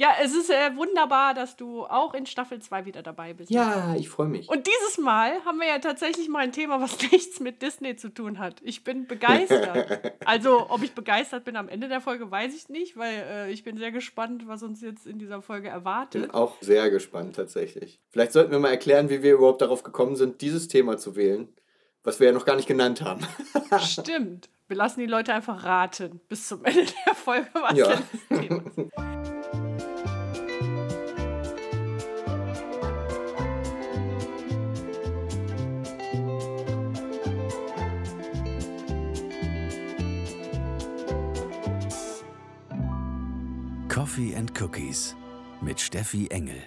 Ja, es ist äh, wunderbar, dass du auch in Staffel 2 wieder dabei bist. Ja, ich freue mich. Und dieses Mal haben wir ja tatsächlich mal ein Thema, was nichts mit Disney zu tun hat. Ich bin begeistert. also, ob ich begeistert bin am Ende der Folge, weiß ich nicht, weil äh, ich bin sehr gespannt, was uns jetzt in dieser Folge erwartet. Bin auch sehr gespannt tatsächlich. Vielleicht sollten wir mal erklären, wie wir überhaupt darauf gekommen sind, dieses Thema zu wählen, was wir ja noch gar nicht genannt haben. Stimmt. Wir lassen die Leute einfach raten bis zum Ende der Folge, was ja. denn das Thema ist. Coffee and Cookies mit Steffi Engel.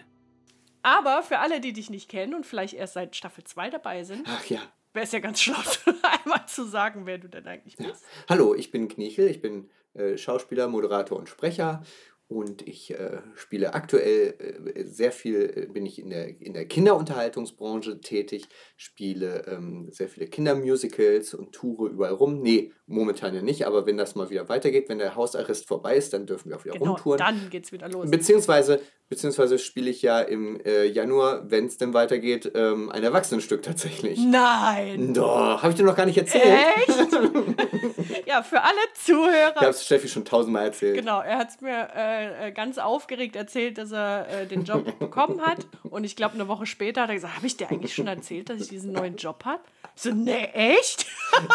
Aber für alle, die dich nicht kennen und vielleicht erst seit Staffel 2 dabei sind, Ach ja. wäre es ja ganz schlau, einmal zu sagen, wer du denn eigentlich bist. Ja. Hallo, ich bin Knichel, ich bin äh, Schauspieler, Moderator und Sprecher und ich äh, spiele aktuell äh, sehr viel, äh, bin ich in der, in der Kinderunterhaltungsbranche tätig, spiele ähm, sehr viele Kindermusicals und toure überall rum. Nee, momentan ja nicht, aber wenn das mal wieder weitergeht, wenn der Hausarrest vorbei ist, dann dürfen wir auch wieder genau, rumtouren. dann geht's wieder los. Beziehungsweise, beziehungsweise spiele ich ja im äh, Januar, wenn es denn weitergeht, ähm, ein Erwachsenenstück tatsächlich. Nein! Doch, habe ich dir noch gar nicht erzählt. Echt? ja, für alle Zuhörer. Ich habe es Steffi schon tausendmal erzählt. Genau, er hat es mir äh, äh, ganz aufgeregt erzählt, dass er äh, den Job bekommen hat. Und ich glaube, eine Woche später hat er gesagt, habe ich dir eigentlich schon erzählt, dass ich diesen neuen Job habe? So, ne, echt?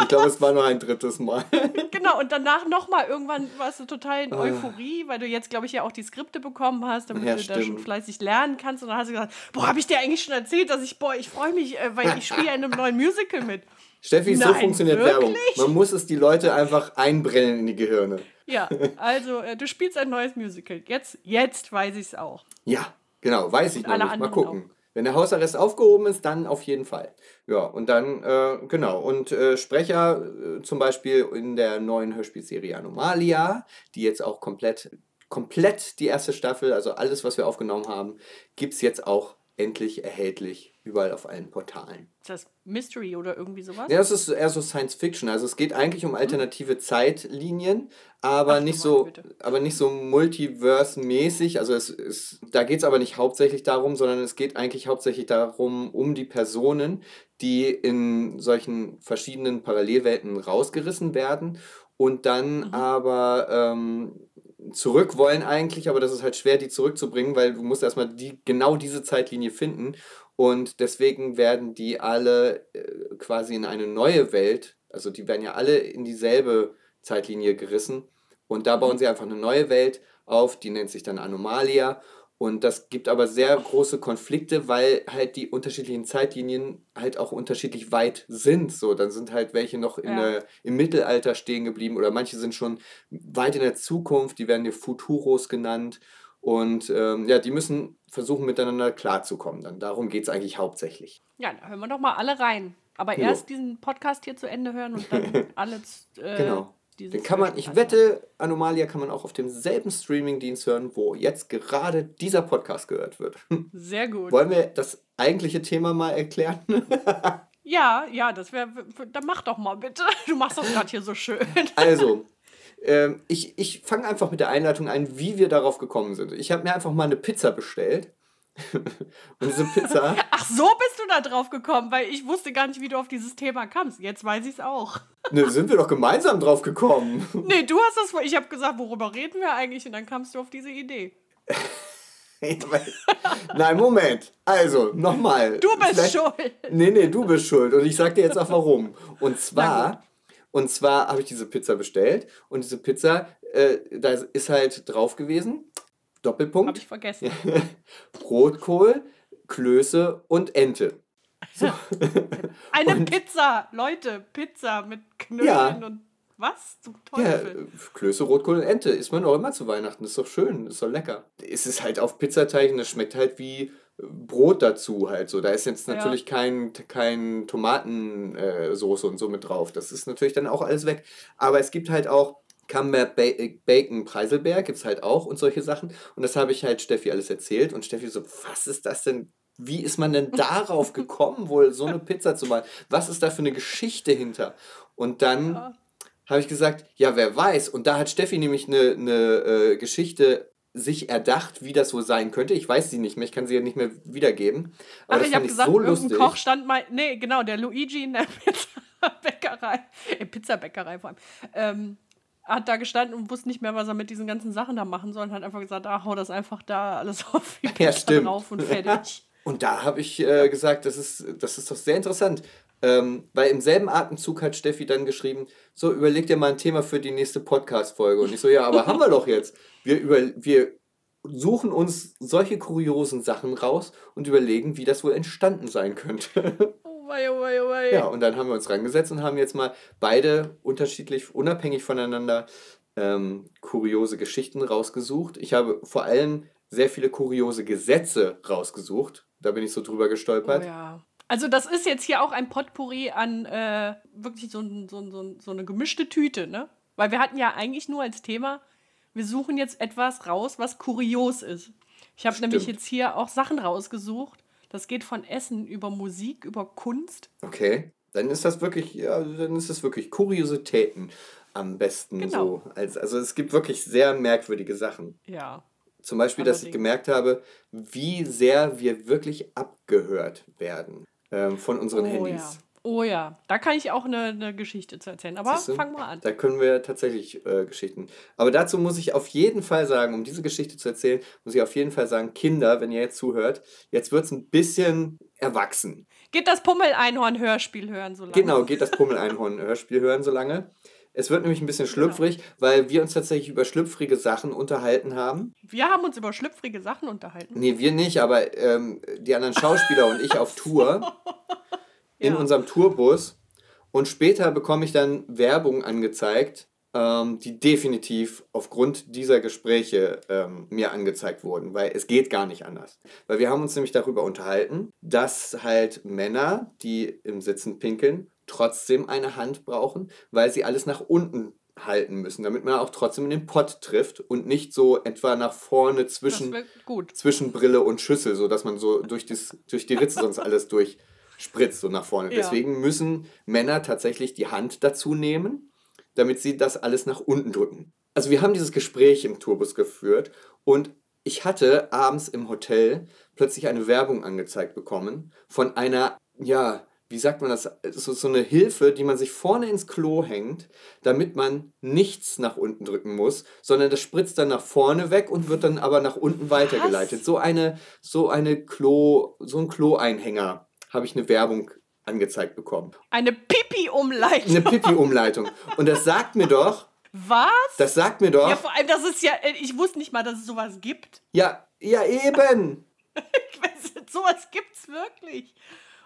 ich glaube, es war noch ein drittes Mal. genau, und danach nochmal, irgendwann warst du total in Euphorie, weil du jetzt, glaube ich, ja auch die Skripte bekommen hast, damit Ja, du da stimmt. schon fleißig lernen kannst. Und dann hast du gesagt, boah, habe ich dir eigentlich schon erzählt, dass ich, boah, ich freue mich, äh, weil ich spiele in einem neuen Musical mit. Steffi, so Nein, funktioniert wirklich? Werbung. Man muss es die Leute einfach einbrennen in die Gehirne. Ja, also äh, du spielst ein neues Musical. Jetzt, jetzt weiß ich es auch. Ja, genau, weiß ich noch nicht. Mal gucken. Wenn der Hausarrest aufgehoben ist, dann auf jeden Fall. Ja, und dann, äh, genau. Und äh, Sprecher äh, zum Beispiel in der neuen Hörspielserie Anomalia, die jetzt auch komplett, komplett die erste Staffel, also alles, was wir aufgenommen haben, gibt es jetzt auch endlich erhältlich überall auf allen Portalen. Ist das Mystery oder irgendwie sowas? Ja, es ist eher so Science Fiction. Also es geht eigentlich um alternative Zeitlinien, aber Ach, nicht so, aber nicht so Multiverse-mäßig. Also es ist, da geht es aber nicht hauptsächlich darum, sondern es geht eigentlich hauptsächlich darum, um die Personen, die in solchen verschiedenen Parallelwelten rausgerissen werden und dann Mhm. aber ähm, zurück wollen eigentlich, aber das ist halt schwer, die zurückzubringen, weil du musst erstmal die, genau diese Zeitlinie finden. Und deswegen werden die alle äh, quasi in eine neue Welt, also die werden ja alle in dieselbe Zeitlinie gerissen. Und da bauen sie einfach eine neue Welt auf, die nennt sich dann Anomalia. Und das gibt aber sehr große Konflikte, weil halt die unterschiedlichen Zeitlinien halt auch unterschiedlich weit sind. So, dann sind halt welche noch in Ja. der, im Mittelalter stehen geblieben oder manche sind schon weit in der Zukunft, die werden hier Futuros genannt. Und ähm, ja, die müssen versuchen, miteinander klarzukommen. Dann darum geht es eigentlich hauptsächlich. Ja, da hören wir doch mal alle rein. Aber Ja. erst diesen Podcast hier zu Ende hören und dann alle. Äh, Genau. Dieses kann man, ich wette, Anomalia kann man auch auf demselben Streamingdienst hören, wo jetzt gerade dieser Podcast gehört wird. Sehr gut. Wollen wir das eigentliche Thema mal erklären? Ja, ja, das wäre. Dann mach doch mal bitte. Du machst das gerade hier so schön. Also, ähm, ich, ich fange einfach mit der Einleitung an, wie wir darauf gekommen sind. Ich habe mir einfach mal eine Pizza bestellt. Und diese Pizza, Ach, so bist du da drauf gekommen, weil ich wusste gar nicht, wie du auf dieses Thema kamst. Jetzt weiß ich es auch. ne, sind wir doch gemeinsam drauf gekommen. Nee, du hast das vor. Ich habe gesagt, worüber reden wir eigentlich? Und dann kamst du auf diese Idee. Nein, Moment. Also, nochmal. Du bist Vielleicht- schuld. Nee, nee, du bist schuld. Und ich sag dir jetzt auch warum. Und zwar, und zwar habe ich diese Pizza bestellt. Und diese Pizza, äh, da ist halt drauf gewesen. Doppelpunkt. Habe ich vergessen. Rotkohl, Klöße und Ente. Eine Und- Pizza, Leute, Pizza mit Knödeln Ja. und was zum Ja, Teufel. äh, Klöße, Rotkohl und Ente isst man auch immer zu Weihnachten. Ist doch schön, ist doch lecker. Es ist halt auf Pizzateig und das schmeckt halt wie äh, Brot dazu halt so. Da ist jetzt Ja. natürlich kein, kein Tomatensoße und so mit drauf. Das ist natürlich dann auch alles weg. Aber es gibt halt auch Camembert äh, Bacon Preiselbeer, gibt es halt auch und solche Sachen. Und das habe ich halt Steffi alles erzählt. Und Steffi so, was ist das denn? Wie ist man denn darauf gekommen, wohl so eine Pizza zu machen? Was ist da für eine Geschichte hinter? Und dann Ja. habe ich gesagt, ja, wer weiß. Und da hat Steffi nämlich eine, eine äh, Geschichte sich erdacht, wie das wohl sein könnte. Ich weiß sie nicht mehr, ich kann sie ja nicht mehr wiedergeben. Aber Ach, das ich habe gesagt, so lustig. Koch stand mal. Nee, genau, der Luigi in der Pizzabäckerei. Äh, Pizzabäckerei vor allem. Ähm, hat da gestanden und wusste nicht mehr, was er mit diesen ganzen Sachen da machen soll und hat einfach gesagt, ah, hau das einfach da alles auf die Ja, stimmt. drauf und fertig. Und da habe ich äh, gesagt, das ist, das ist doch sehr interessant. Ähm, weil im selben Atemzug hat Steffi dann geschrieben, so überleg dir mal ein Thema für die nächste Podcast-Folge. Und ich so, ja, aber haben wir doch jetzt. Wir, über, wir suchen uns solche kuriosen Sachen raus und überlegen, wie das wohl entstanden sein könnte. Oh wei, oh wei, oh wei. ja, und dann haben wir uns rangesetzt und haben jetzt mal beide unterschiedlich, unabhängig voneinander ähm, kuriose Geschichten rausgesucht. Ich habe vor allem sehr viele kuriose Gesetze rausgesucht. Da bin ich so drüber Oh gestolpert. ja. Also das ist jetzt hier auch ein Potpourri an äh, wirklich so, so, so, so eine gemischte Tüte, ne? Weil wir hatten ja eigentlich nur als Thema, wir suchen jetzt etwas raus, was kurios ist. Ich habe nämlich jetzt hier auch Sachen rausgesucht. Das geht von Essen über Musik, über Kunst. Okay, dann ist das wirklich, ja, dann ist das wirklich Kuriositäten am besten Genau. so. Als, also es gibt wirklich sehr merkwürdige Sachen. Ja. Zum Beispiel, dass ich Allerdings. gemerkt habe, wie sehr wir wirklich abgehört werden ähm, von unseren oh Handys. ja. Oh ja. Da kann ich auch eine, eine Geschichte zu erzählen. Aber Siehste? fang mal an. Da können wir tatsächlich äh, Geschichten. Aber dazu muss ich auf jeden Fall sagen, um diese Geschichte zu erzählen, muss ich auf jeden Fall sagen, Kinder, wenn ihr jetzt zuhört, jetzt wird es ein bisschen erwachsen. Geht das Pummel-Einhorn-Hörspiel hören so lange? Genau, geht das Pummel-Einhorn-Hörspiel hören so lange. Es wird nämlich ein bisschen schlüpfrig, weil wir uns tatsächlich über schlüpfrige Sachen unterhalten haben. Wir haben uns über schlüpfrige Sachen unterhalten. Nee, wir nicht, aber ähm, die anderen Schauspieler und ich auf Tour in Ja. unserem Tourbus. Und später bekomme ich dann Werbung angezeigt, ähm, die definitiv aufgrund dieser Gespräche ähm, mir angezeigt wurden, weil es geht gar nicht anders. Weil wir haben uns nämlich darüber unterhalten, dass halt Männer, die im Sitzen pinkeln, trotzdem eine Hand brauchen, weil sie alles nach unten halten müssen, damit man auch trotzdem in den Pott trifft und nicht so etwa nach vorne zwischen zwischen Brille und Schüssel, so dass man so durch, das, durch die Ritze sonst alles durchspritzt, so nach vorne. Ja. Deswegen müssen Männer tatsächlich die Hand dazu nehmen, damit sie das alles nach unten drücken. Also wir haben dieses Gespräch im Tourbus geführt und ich hatte abends im Hotel plötzlich eine Werbung angezeigt bekommen von einer, ja, wie sagt man das, so, so eine Hilfe, die man sich vorne ins Klo hängt, damit man nichts nach unten drücken muss, sondern das spritzt dann nach vorne weg und wird dann aber nach unten weitergeleitet. So eine, so eine Klo, so ein Klo-Einhänger habe ich eine Werbung angezeigt bekommen. Eine Pipi-Umleitung. Eine Pipi-Umleitung. Und das sagt mir doch, Was? das sagt mir doch, Ja, vor allem, das ist ja, äh, ich wusste nicht mal, dass es sowas gibt. ja, ja eben, Ich weiß, nicht, sowas gibt's wirklich.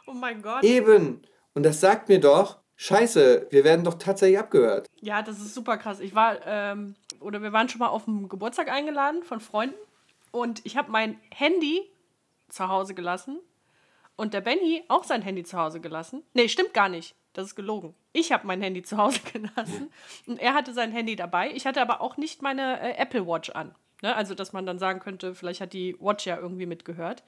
Oh mein Gott. eben. Und das sagt mir doch, scheiße, wir werden doch tatsächlich abgehört. Ja, das ist super krass. Ich war, ähm, oder wir waren schon mal auf dem Geburtstag eingeladen von Freunden und ich habe mein Handy zu Hause gelassen und der Benny auch sein Handy zu Hause gelassen. Nee, stimmt gar nicht. Das ist gelogen. Ich habe mein Handy zu Hause gelassen und er hatte sein Handy dabei. Ich hatte aber auch nicht meine äh, Apple Watch an. Ne? Also, dass man dann sagen könnte, vielleicht hat die Watch ja irgendwie mitgehört.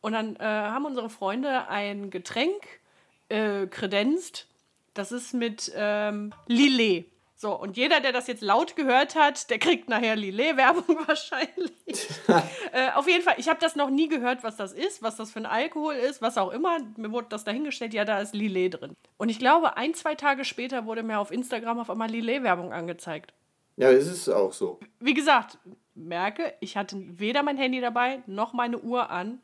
Und dann äh, haben unsere Freunde ein Getränk äh, kredenzt. Das ist mit ähm, Lillet. So, und jeder, der das jetzt laut gehört hat, der kriegt nachher Lillet-Werbung wahrscheinlich. äh, auf jeden Fall, ich habe das noch nie gehört, was das ist, was das für ein Alkohol ist, was auch immer. Mir wurde das dahingestellt, ja, da ist Lillet drin. Und ich glaube, ein, zwei Tage später wurde mir auf Instagram auf einmal Lillet-Werbung angezeigt. Ja, es ist auch so. Wie gesagt, merke, ich hatte weder mein Handy dabei, noch meine Uhr an.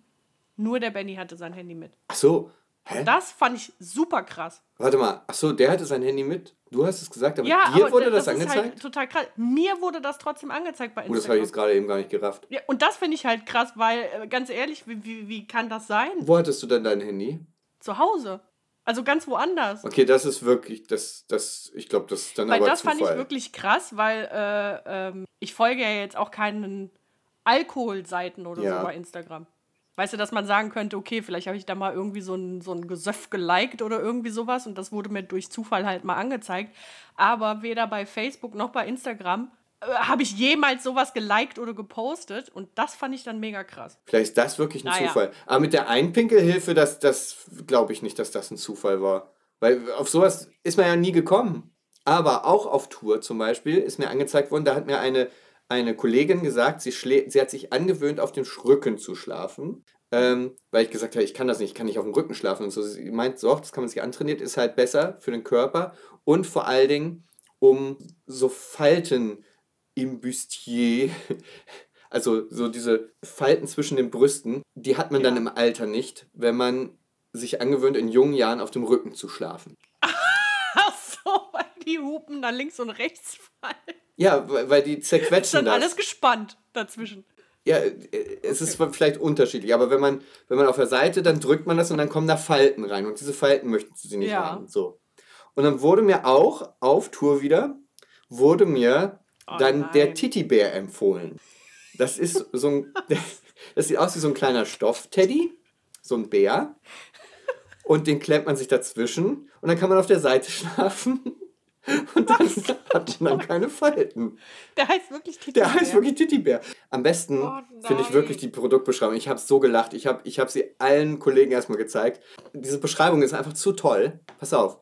Nur der Benny hatte sein Handy mit. Ach so, hä? Das fand ich super krass. Warte mal, ach so, der hatte sein Handy mit. Du hast es gesagt, aber Ja, dir aber wurde das, das ist angezeigt? halt total krass. Mir wurde das trotzdem angezeigt bei Oh, das habe ich Instagram. jetzt gerade eben gar nicht gerafft. ja, und das finde ich halt krass, weil, äh, ganz ehrlich, wie, wie, wie kann das sein? Wo hattest du denn dein Handy? Zu Hause. Also ganz woanders. Okay, das ist wirklich, das, das, ich glaube, das ist dann Weil aber das Zufall. fand ich wirklich krass, weil äh, ähm, ich folge ja jetzt auch keinen Alkoholseiten oder Ja. so bei Instagram. Weißt du, dass man sagen könnte, okay, vielleicht habe ich da mal irgendwie so ein, so ein Gesöff geliked oder irgendwie sowas und das wurde mir durch Zufall halt mal angezeigt. Aber weder bei Facebook noch bei Instagram äh, habe ich jemals sowas geliked oder gepostet und das fand ich dann mega krass. Vielleicht ist das wirklich ein Ah, ja. Zufall. Aber mit der Einpinkelhilfe, das, das glaube ich nicht, dass das ein Zufall war. Weil auf sowas ist man ja nie gekommen. Aber auch auf Tour zum Beispiel ist mir angezeigt worden, da hat mir eine, eine Kollegin gesagt, sie, sie hat sich angewöhnt, auf dem Rücken zu schlafen. Ähm, weil ich gesagt habe, ich kann das nicht, ich kann nicht auf dem Rücken schlafen und so. Sie meint, so, das kann man sich antrainiert, ist halt besser für den Körper und vor allen Dingen, um so Falten im Bustier, also so diese Falten zwischen den Brüsten, die hat man Ja. dann im Alter nicht, wenn man sich angewöhnt, in jungen Jahren auf dem Rücken zu schlafen. Die Hupen nach links und rechts fallen. Ja, weil die Ist zerquetschen dann das. alles gespannt dazwischen. Ja, äh, es ist vielleicht unterschiedlich, aber wenn man, wenn man auf der Seite, dann drückt man das und dann kommen da Falten rein und diese Falten möchten sie nicht Ja. haben. So. Und dann wurde mir auch auf Tour wieder, wurde mir Oh dann der nein. Titibär empfohlen. Das ist so ein, das sieht aus wie so ein kleiner Stoffteddy, so ein Bär. Und den klemmt man sich dazwischen und dann kann man auf der Seite schlafen. Und dann hat man dann keine Falten. Der heißt wirklich Titi. Der heißt wirklich Titibär. Am besten Oh finde ich wirklich die Produktbeschreibung. Ich habe so gelacht. Ich habe ich hab sie allen Kollegen erstmal gezeigt. Diese Beschreibung ist einfach zu toll. Pass auf.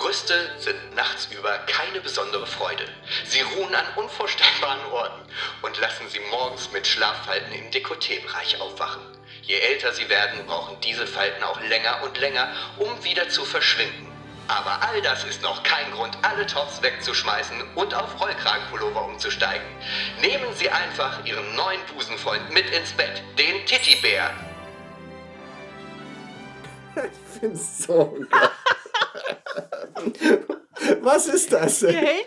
Brüste sind nachts über keine besondere Freude. Sie ruhen an unvorstellbaren Orten und lassen sie morgens mit Schlaffalten im Dekolleté-Bereich aufwachen. Je älter sie werden, brauchen diese Falten auch länger und länger, um wieder zu verschwinden. Aber all das ist noch kein Grund, alle Tops wegzuschmeißen und auf Rollkragenpullover umzusteigen. Nehmen Sie einfach Ihren neuen Busenfreund mit ins Bett, den Tittibär. Ich finde es so geil. Was ist das? Wie hält,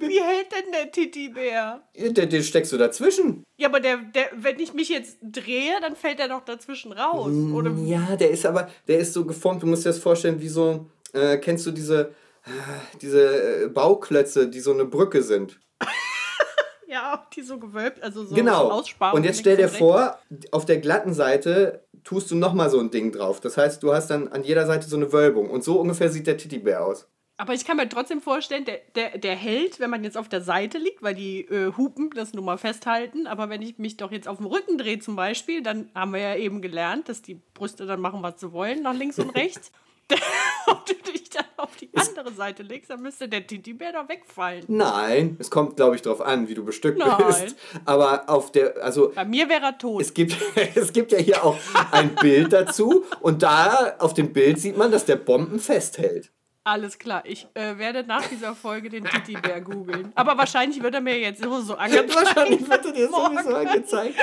wie hält denn der Titi-Bär? Den, den steckst du dazwischen. Ja, aber der, der, wenn ich mich jetzt drehe, dann fällt er doch dazwischen raus. Oder Ja, der ist aber, der ist so geformt, du musst dir das vorstellen, wie so, äh, kennst du diese, äh, diese äh, Bauklötze, die so eine Brücke sind? ja, die so gewölbt, also so genau. Aussparung. Und jetzt stell dir vor, auf der glatten Seite tust du nochmal so ein Ding drauf. Das heißt, du hast dann an jeder Seite so eine Wölbung. Und so ungefähr sieht der Titibär aus. Aber ich kann mir trotzdem vorstellen, der, der, der hält, wenn man jetzt auf der Seite liegt, weil die äh, Hupen das nun mal festhalten. Aber wenn ich mich doch jetzt auf dem Rücken drehe zum Beispiel, dann haben wir ja eben gelernt, dass die Brüste dann machen, was sie wollen, nach links und rechts. Ob du dich dann auf die andere Seite legst, dann müsste der Titibär doch wegfallen. Nein, es kommt, glaube ich, darauf an, wie du bestückt Nein. bist. Aber auf der, also Bei mir wäre er tot. es gibt, es gibt ja hier auch ein Bild dazu. Und da auf dem Bild sieht man, dass der Bomben festhält. Alles klar, ich äh, werde nach dieser Folge den Titibär googeln. Aber wahrscheinlich wird er mir jetzt so, so angezeigt. Wahrscheinlich wird er dir Morgen. sowieso angezeigt.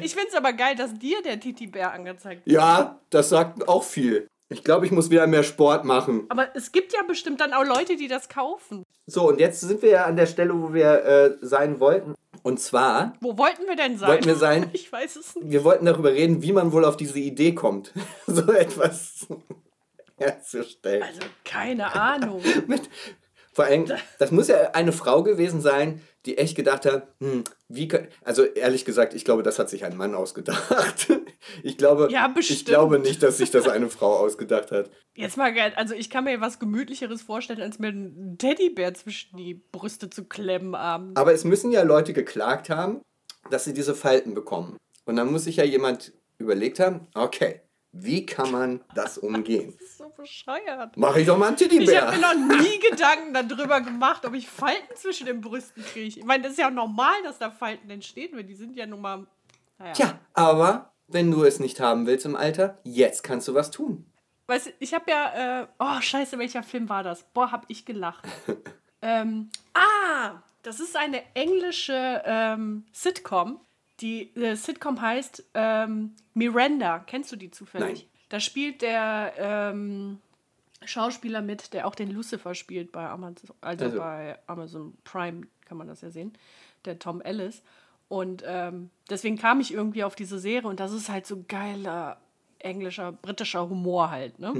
Ich finde es aber geil, dass dir der Titibär angezeigt wird. Ja, das sagt auch viel. Ich glaube, ich muss wieder mehr Sport machen. Aber es gibt ja bestimmt dann auch Leute, die das kaufen. So, und jetzt sind wir ja an der Stelle, wo wir äh, sein wollten. Und zwar, Wo wollten wir denn sein? Wollten wir sein? Ich weiß es nicht. wir wollten darüber reden, wie man wohl auf diese Idee kommt, so etwas herzustellen. Also, keine Ahnung. Mit, vor allem, das muss ja eine Frau gewesen sein, die echt gedacht hat, hm, wie kann, also ehrlich gesagt, ich glaube, das hat sich ein Mann ausgedacht. Ich glaube, Ja, ich glaube nicht, dass sich das eine Frau ausgedacht hat. Jetzt mal, also ich kann mir was Gemütlicheres vorstellen, als mir einen Teddybär zwischen die Brüste zu klemmen abends. Aber es müssen ja Leute geklagt haben, dass sie diese Falten bekommen. Und dann muss sich ja jemand überlegt haben, okay, wie kann man das umgehen? Das ist so bescheuert. Mach ich doch mal einen Ich habe Teddybär. mir noch nie Gedanken darüber gemacht, ob ich Falten zwischen den Brüsten kriege. Ich meine, das ist ja auch normal, dass da Falten entstehen, weil die sind ja nun mal. Naja. Tja, aber wenn du es nicht haben willst im Alter, jetzt kannst du was tun. Weißt du, ich habe ja. Äh, oh, Scheiße, welcher Film war das? Boah, hab ich gelacht. ähm, ah, das ist eine englische ähm, Sitcom. Die äh, Sitcom heißt ähm, Miranda. Kennst du die zufällig? Nein. Da spielt der ähm, Schauspieler mit, der auch den Lucifer spielt bei Amazon, also, Also. bei Amazon Prime kann man das ja sehen. Der Tom Ellis. Und ähm, deswegen kam ich irgendwie auf diese Serie und das ist halt so geiler englischer, britischer Humor halt, ne?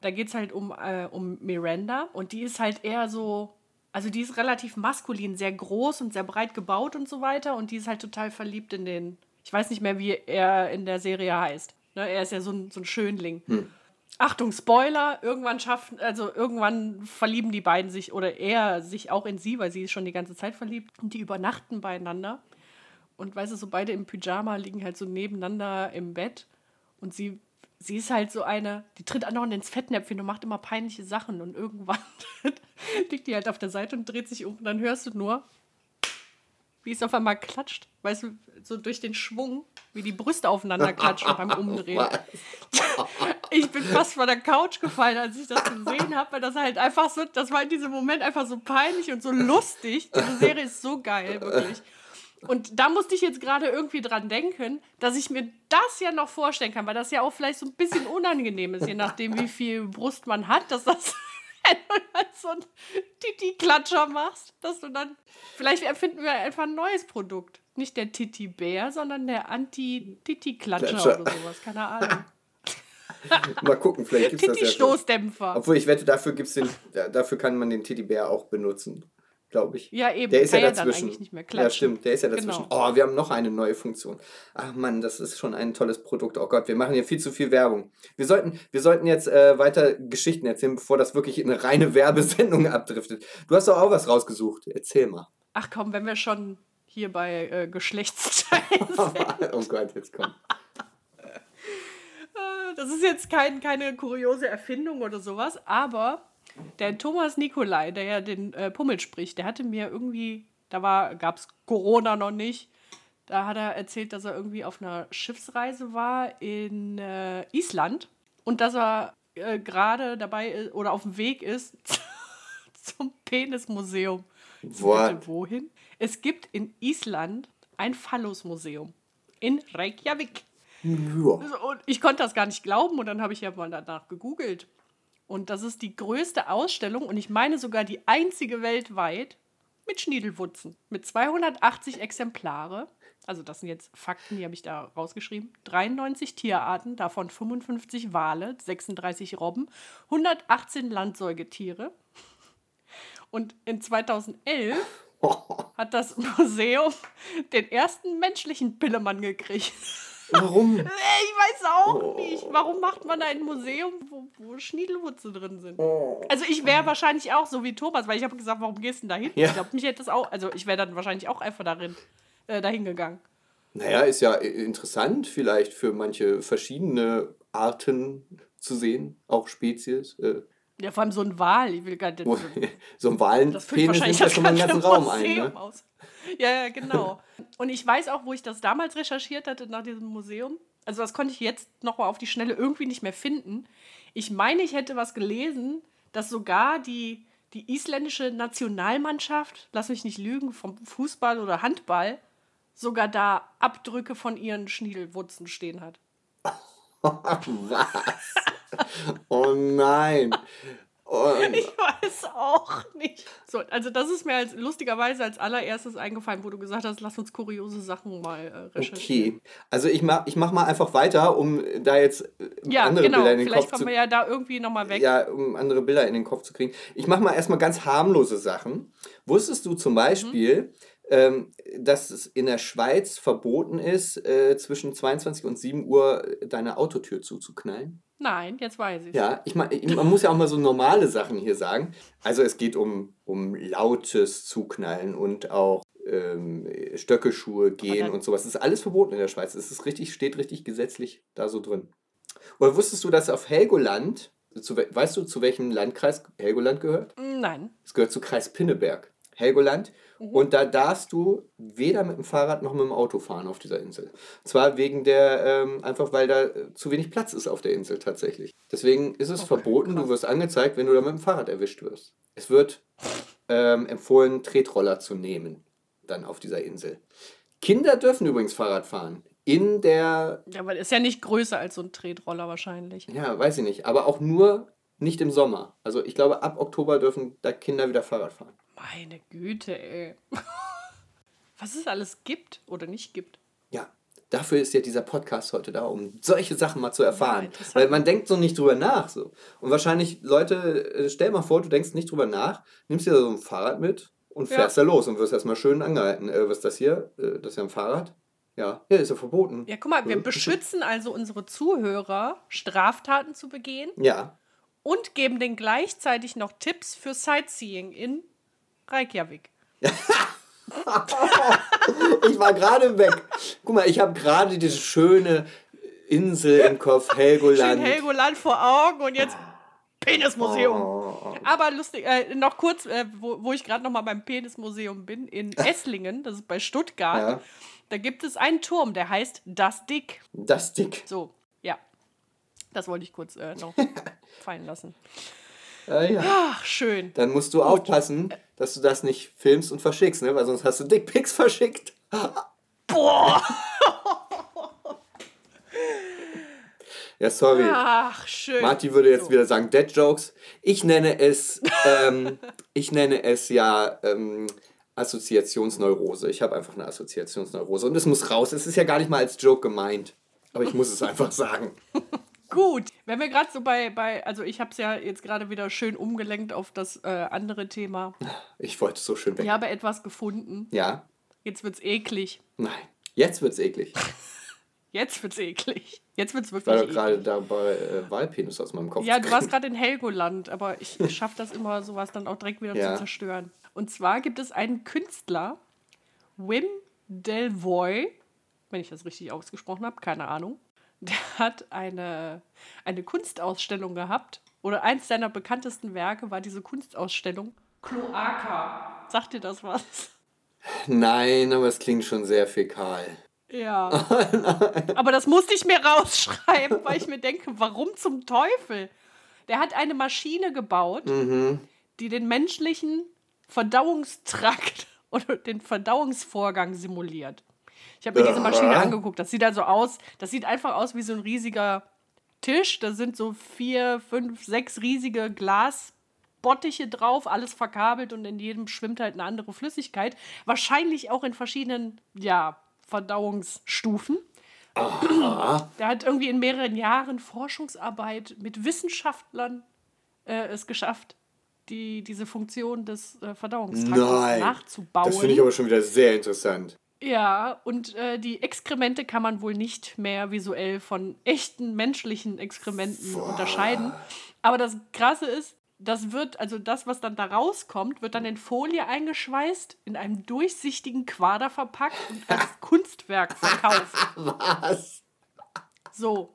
Da geht es halt um, äh, um Miranda und die ist halt eher so, also die ist relativ maskulin, sehr groß und sehr breit gebaut und so weiter und die ist halt total verliebt in den, ich weiß nicht mehr, wie er in der Serie heißt. Ne? Er ist ja so ein, so ein Schönling. Achtung, Spoiler, irgendwann schaffen, also irgendwann verlieben die beiden sich oder er sich auch in sie, weil sie ist schon die ganze Zeit verliebt und die übernachten beieinander. Und weißt du, so beide im Pyjama liegen halt so nebeneinander im Bett. Und sie, sie ist halt so eine, die tritt andauernd ins Fettnäpfchen und macht immer peinliche Sachen. Und irgendwann liegt die halt auf der Seite und dreht sich um. Und dann hörst du nur, wie es auf einmal klatscht. Weißt du, so durch den Schwung, wie die Brüste aufeinander klatschen beim Umdrehen. Ich bin fast von der Couch gefallen, als ich das gesehen habe, weil das halt einfach so, das war in diesem Moment einfach so peinlich und so lustig. Diese Serie ist so geil, wirklich. Und da musste ich jetzt gerade irgendwie dran denken, dass ich mir das ja noch vorstellen kann, weil das ja auch vielleicht so ein bisschen unangenehm ist, je nachdem, wie viel Brust man hat, dass das, wenn du so einen Titi-Klatscher machst, dass du dann, vielleicht erfinden wir einfach ein neues Produkt. Nicht der Titi-Bär, sondern der Anti-Titi-Klatscher Klatscher. oder sowas, keine Ahnung. Mal gucken, vielleicht gibt es das ja. Titi-Stoßdämpfer. Obwohl ich wette, dafür, gibt's den, dafür kann man den Teddybär auch benutzen, glaube ich. Ja, eben. Der ist ja kann dann dazwischen. eigentlich nicht mehr ja, stimmt, der ist ja dazwischen. Genau. Oh, wir haben noch eine neue Funktion. Ach Mann, das ist schon ein tolles Produkt. Oh Gott, wir machen hier viel zu viel Werbung. Wir sollten, wir sollten jetzt äh, weiter Geschichten erzählen, bevor das wirklich in eine reine Werbesendung abdriftet. Du hast doch auch was rausgesucht. Erzähl mal. Ach komm, wenn wir schon hier bei äh, Geschlechtsteilen sind. oh Gott, jetzt kommt. Äh, Das ist jetzt kein, keine kuriose Erfindung oder sowas, aber der Thomas Nikolai, der ja den äh, Pummel spricht, der hatte mir irgendwie, da gab es Corona noch nicht, da hat er erzählt, dass er irgendwie auf einer Schiffsreise war in äh, Island und dass er äh, gerade dabei ist oder auf dem Weg ist zum Penismuseum. Bitte, wohin? Es gibt in Island ein Phallusmuseum in Reykjavik. Ja. Und ich konnte das gar nicht glauben und dann habe ich ja mal danach gegoogelt. Und das ist die größte Ausstellung und ich meine sogar die einzige weltweit mit Schniedelwutzen. Mit 280 Exemplare. Also das sind jetzt Fakten, die habe ich da rausgeschrieben. 93 Tierarten, davon 55 Wale, 36 Robben, 118 Landsäugetiere. Und in 2011 hat das Museum den ersten menschlichen Pillemann gekriegt. Warum? Äh, Ich weiß auch nicht. Warum macht man ein Museum, wo, wo Schniedelwurzel drin sind? Also ich wäre wahrscheinlich auch so wie Thomas, weil ich habe gesagt, warum gehst du denn da hin? Ja. Ich glaube, mich hätte das auch, also ich wäre dann wahrscheinlich auch einfach darin, äh, dahin gegangen. Naja, ist ja äh, interessant vielleicht für manche verschiedene Arten zu sehen, auch Spezies. Äh, Ja, vor allem so ein Wal, ich will gar nicht. So, so ein das füllt Walenpenis wahrscheinlich nimmt ja das schon mal ganze ganzen Raum ein. Museum Ne? aus. Ja, ja, genau. Und ich weiß auch, wo ich das damals recherchiert hatte nach diesem Museum. Also das konnte ich jetzt noch mal auf die Schnelle irgendwie nicht mehr finden. Ich meine, ich hätte was gelesen, dass sogar die, die isländische Nationalmannschaft, lass mich nicht lügen, vom Fußball oder Handball, sogar da Abdrücke von ihren Schniedelwurzen stehen hat. Was? Oh nein. Und, Ich weiß auch nicht. So, also das ist mir als lustigerweise als allererstes eingefallen, wo du gesagt hast, lass uns kuriose Sachen mal äh, recherchieren. okay. Also ich mach, ich mach mal einfach weiter, um da jetzt äh, Ja, andere genau. Bilder in den Vielleicht Kopf zu kommen wir ja da irgendwie nochmal weg. Ja, um andere Bilder in den Kopf zu kriegen. Ich mache mal erstmal ganz harmlose Sachen. Wusstest du zum Beispiel, ähm, dass es in der Schweiz verboten ist, äh, zwischen 22 und 7 Uhr deine Autotür zuzuknallen? Nein, jetzt weiß ich. Ja, ich meine, man muss ja auch mal so normale Sachen hier sagen. Also es geht um, um lautes Zuknallen und auch ähm, Stöckelschuhe gehen und sowas. Das ist alles verboten in der Schweiz. Es ist richtig, steht richtig gesetzlich da so drin. Oder wusstest du, dass auf Helgoland, zu, we- weißt du, zu welchem Landkreis Helgoland gehört? Nein. Es gehört zu Kreis Pinneberg. Helgoland. Und da darfst du weder mit dem Fahrrad noch mit dem Auto fahren auf dieser Insel. Zwar wegen der, ähm, einfach weil da äh, zu wenig Platz ist auf der Insel tatsächlich. Deswegen ist es Okay, verboten, krass. du wirst angezeigt, wenn du da mit dem Fahrrad erwischt wirst. Es wird ähm, empfohlen, Tretroller zu nehmen, dann auf dieser Insel. Kinder dürfen übrigens Fahrrad fahren. In der, Ja, aber ist ja nicht größer als so ein Tretroller wahrscheinlich. ja, weiß ich nicht, aber auch nur nicht im Sommer. Also ich glaube, ab Oktober dürfen da Kinder wieder Fahrrad fahren. Meine Güte, ey. Was es alles gibt oder nicht gibt. Ja, dafür ist ja dieser Podcast heute da, um solche Sachen mal zu erfahren. interessant. Weil man denkt so nicht drüber nach. So. Und wahrscheinlich, Leute, äh, stell mal vor, du denkst nicht drüber nach, nimmst dir so ein Fahrrad mit und Ja. fährst da los und wirst erstmal schön angehalten. Äh, was ist das hier? Äh, das ist ja ein Fahrrad? Ja, ja, ist ja verboten. Ja, guck mal, wir Ja. beschützen also unsere Zuhörer, Straftaten zu begehen Ja. und geben denen gleichzeitig noch Tipps für Sightseeing in Reykjavik. Ich war gerade weg. Guck mal, ich habe gerade diese schöne Insel im Kopf, Schön Helgoland. Helgoland vor Augen und jetzt Penismuseum. Oh. Aber lustig, äh, noch kurz, äh, wo, wo ich gerade noch mal beim Penismuseum bin, in Esslingen, das ist bei Stuttgart, Ja. da gibt es einen Turm, der heißt Das Dick. Das Dick. So, ja. Das wollte ich kurz äh, noch fallen lassen. Äh, ja. Ach, schön. Dann musst du aufpassen, dass du das nicht filmst und verschickst, ne? Weil sonst hast du Dickpics verschickt. Boah! Ja, sorry. Ach, schön. Marty würde jetzt So. wieder sagen Dead Jokes. Ich nenne es, ähm, ich nenne es ja ähm, Assoziationsneurose. Ich habe einfach eine Assoziationsneurose und es muss raus. Es ist ja gar nicht mal als Joke gemeint. Aber ich muss es einfach sagen. Gut, wenn wir gerade so bei, bei, also ich habe es ja jetzt gerade wieder schön umgelenkt auf das äh, andere Thema. Ich wollte so schön weg. Ich habe etwas gefunden. Ja? Jetzt wird's eklig. Nein. Jetzt wird's eklig. Jetzt wird's eklig. Jetzt wird's Ich war wirklich doch gerade dabei, äh, Wahlpenis aus meinem Kopf Ja, du warst gerade in Helgoland, aber ich schaffe das immer, sowas dann auch direkt wieder Ja. zu zerstören. Und zwar gibt es einen Künstler, Wim Delvoye, wenn ich das richtig ausgesprochen habe, keine Ahnung. Der hat eine, eine Kunstausstellung gehabt. Oder eins seiner bekanntesten Werke war diese Kunstausstellung Kloaka. Sagt dir das was? Nein, aber es klingt schon sehr fäkal. Ja. Aber das musste ich mir rausschreiben, weil ich mir denke, warum zum Teufel? Der hat eine Maschine gebaut, die den menschlichen Verdauungstrakt oder den Verdauungsvorgang simuliert. Ich habe mir diese Maschine angeguckt. Das sieht also aus, das sieht einfach aus wie so ein riesiger Tisch. Da sind so vier, fünf, sechs riesige Glasbottiche drauf, alles verkabelt und in jedem schwimmt halt eine andere Flüssigkeit. Wahrscheinlich auch in verschiedenen, ja, Verdauungsstufen. Der hat irgendwie in mehreren Jahren Forschungsarbeit mit Wissenschaftlern äh, es geschafft, die, diese Funktion des äh, Verdauungstraktes Nein. nachzubauen. Das finde ich aber schon wieder sehr interessant. Ja, und äh, die Exkremente kann man wohl nicht mehr visuell von echten menschlichen Exkrementen unterscheiden. Aber das Krasse ist, das wird, also das, was dann da rauskommt, wird dann in Folie eingeschweißt, in einem durchsichtigen Quader verpackt und als Kunstwerk verkauft. Was? So.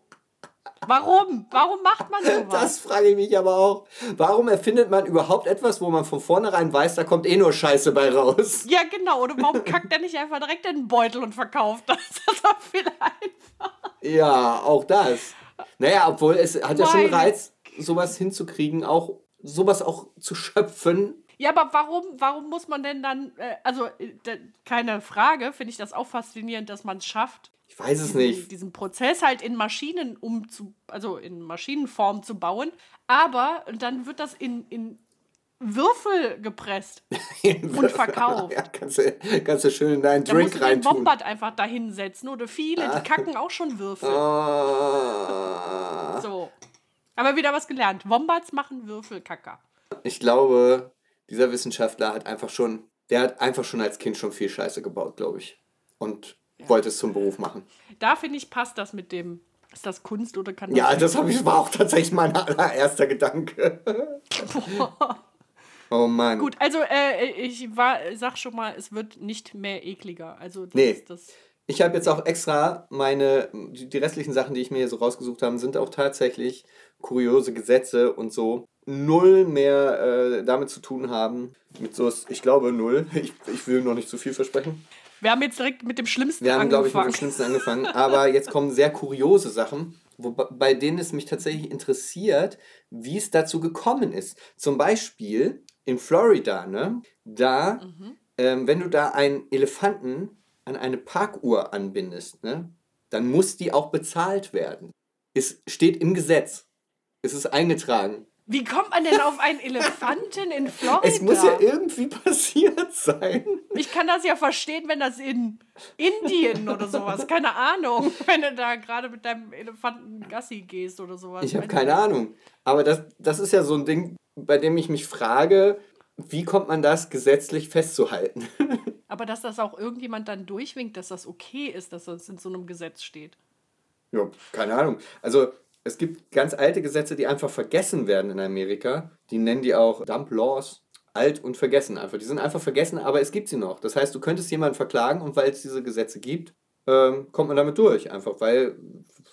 Warum? Warum macht man sowas? Das frage ich mich aber auch. Warum erfindet man überhaupt etwas, wo man von vornherein weiß, da kommt eh nur Scheiße bei raus? ja, genau. Oder warum kackt er nicht einfach direkt in den Beutel und verkauft das? Das ist doch viel einfacher. Ja, auch das. Naja, obwohl es hat ja schon einen Meine Reiz, sowas hinzukriegen, auch sowas auch zu schöpfen. Ja, aber warum, warum muss man denn dann, äh, also äh, keine Frage, finde ich das auch faszinierend, dass man es schafft, Ich weiß es diesen, nicht. diesen Prozess halt in Maschinen umzu, also in Maschinenform zu bauen, aber dann wird das in, in Würfel gepresst und verkauft. Ja, kannst du, kannst du schön in deinen Da Drink du den. Wombat einfach da hinsetzen oder viele, die kacken auch schon Würfel. Ah. So. Aber wieder was gelernt. Wombats machen Würfelkacker. Ich glaube, dieser Wissenschaftler hat einfach schon, der hat einfach schon als Kind schon viel Scheiße gebaut, glaube ich. Und wollte es zum Beruf machen. Da finde ich, passt das mit dem. Ist das Kunst oder kann Ja, das. das habe ich, war auch tatsächlich mein allererster Gedanke. oh Mann. Gut, also äh, ich war, sag schon mal, es wird nicht mehr ekliger. Also das, Nee. das Ich habe jetzt auch extra meine, die die restlichen Sachen, die ich mir hier so rausgesucht habe, sind auch tatsächlich kuriose Gesetze und so null mehr äh, damit zu tun haben. Mit so, ich glaube null. Ich, ich will noch nicht zu viel versprechen. Wir haben jetzt direkt mit dem Schlimmsten Wir haben, glaube ich, mit angefangen. dem Schlimmsten angefangen. Aber jetzt kommen sehr kuriose Sachen, wo, bei denen es mich tatsächlich interessiert, wie es dazu gekommen ist. Zum Beispiel in Florida, ne? Da, Mhm. ähm, wenn du da einen Elefanten an eine Parkuhr anbindest, ne? Dann muss die auch bezahlt werden. Es steht im Gesetz. Es ist eingetragen. Wie kommt man denn auf einen Elefanten in Florida? Es muss ja irgendwie passiert sein. ich kann das ja verstehen, wenn das in Indien oder sowas, keine Ahnung, wenn du da gerade mit deinem Elefanten Gassi gehst oder sowas. Ich habe keine. Ahnung. Aber das, das ist ja so ein Ding, bei dem ich mich frage, wie kommt man das gesetzlich festzuhalten? Aber dass das auch irgendjemand dann durchwinkt, dass das okay ist, dass das in so einem Gesetz steht. ja, keine Ahnung. Also es gibt ganz alte Gesetze, die einfach vergessen werden in Amerika. Die nennen die auch Dump Laws. Alt und vergessen einfach. Die sind einfach vergessen, aber es gibt sie noch. Das heißt, du könntest jemanden verklagen und weil es diese Gesetze gibt, ähm, kommt man damit durch. Einfach weil,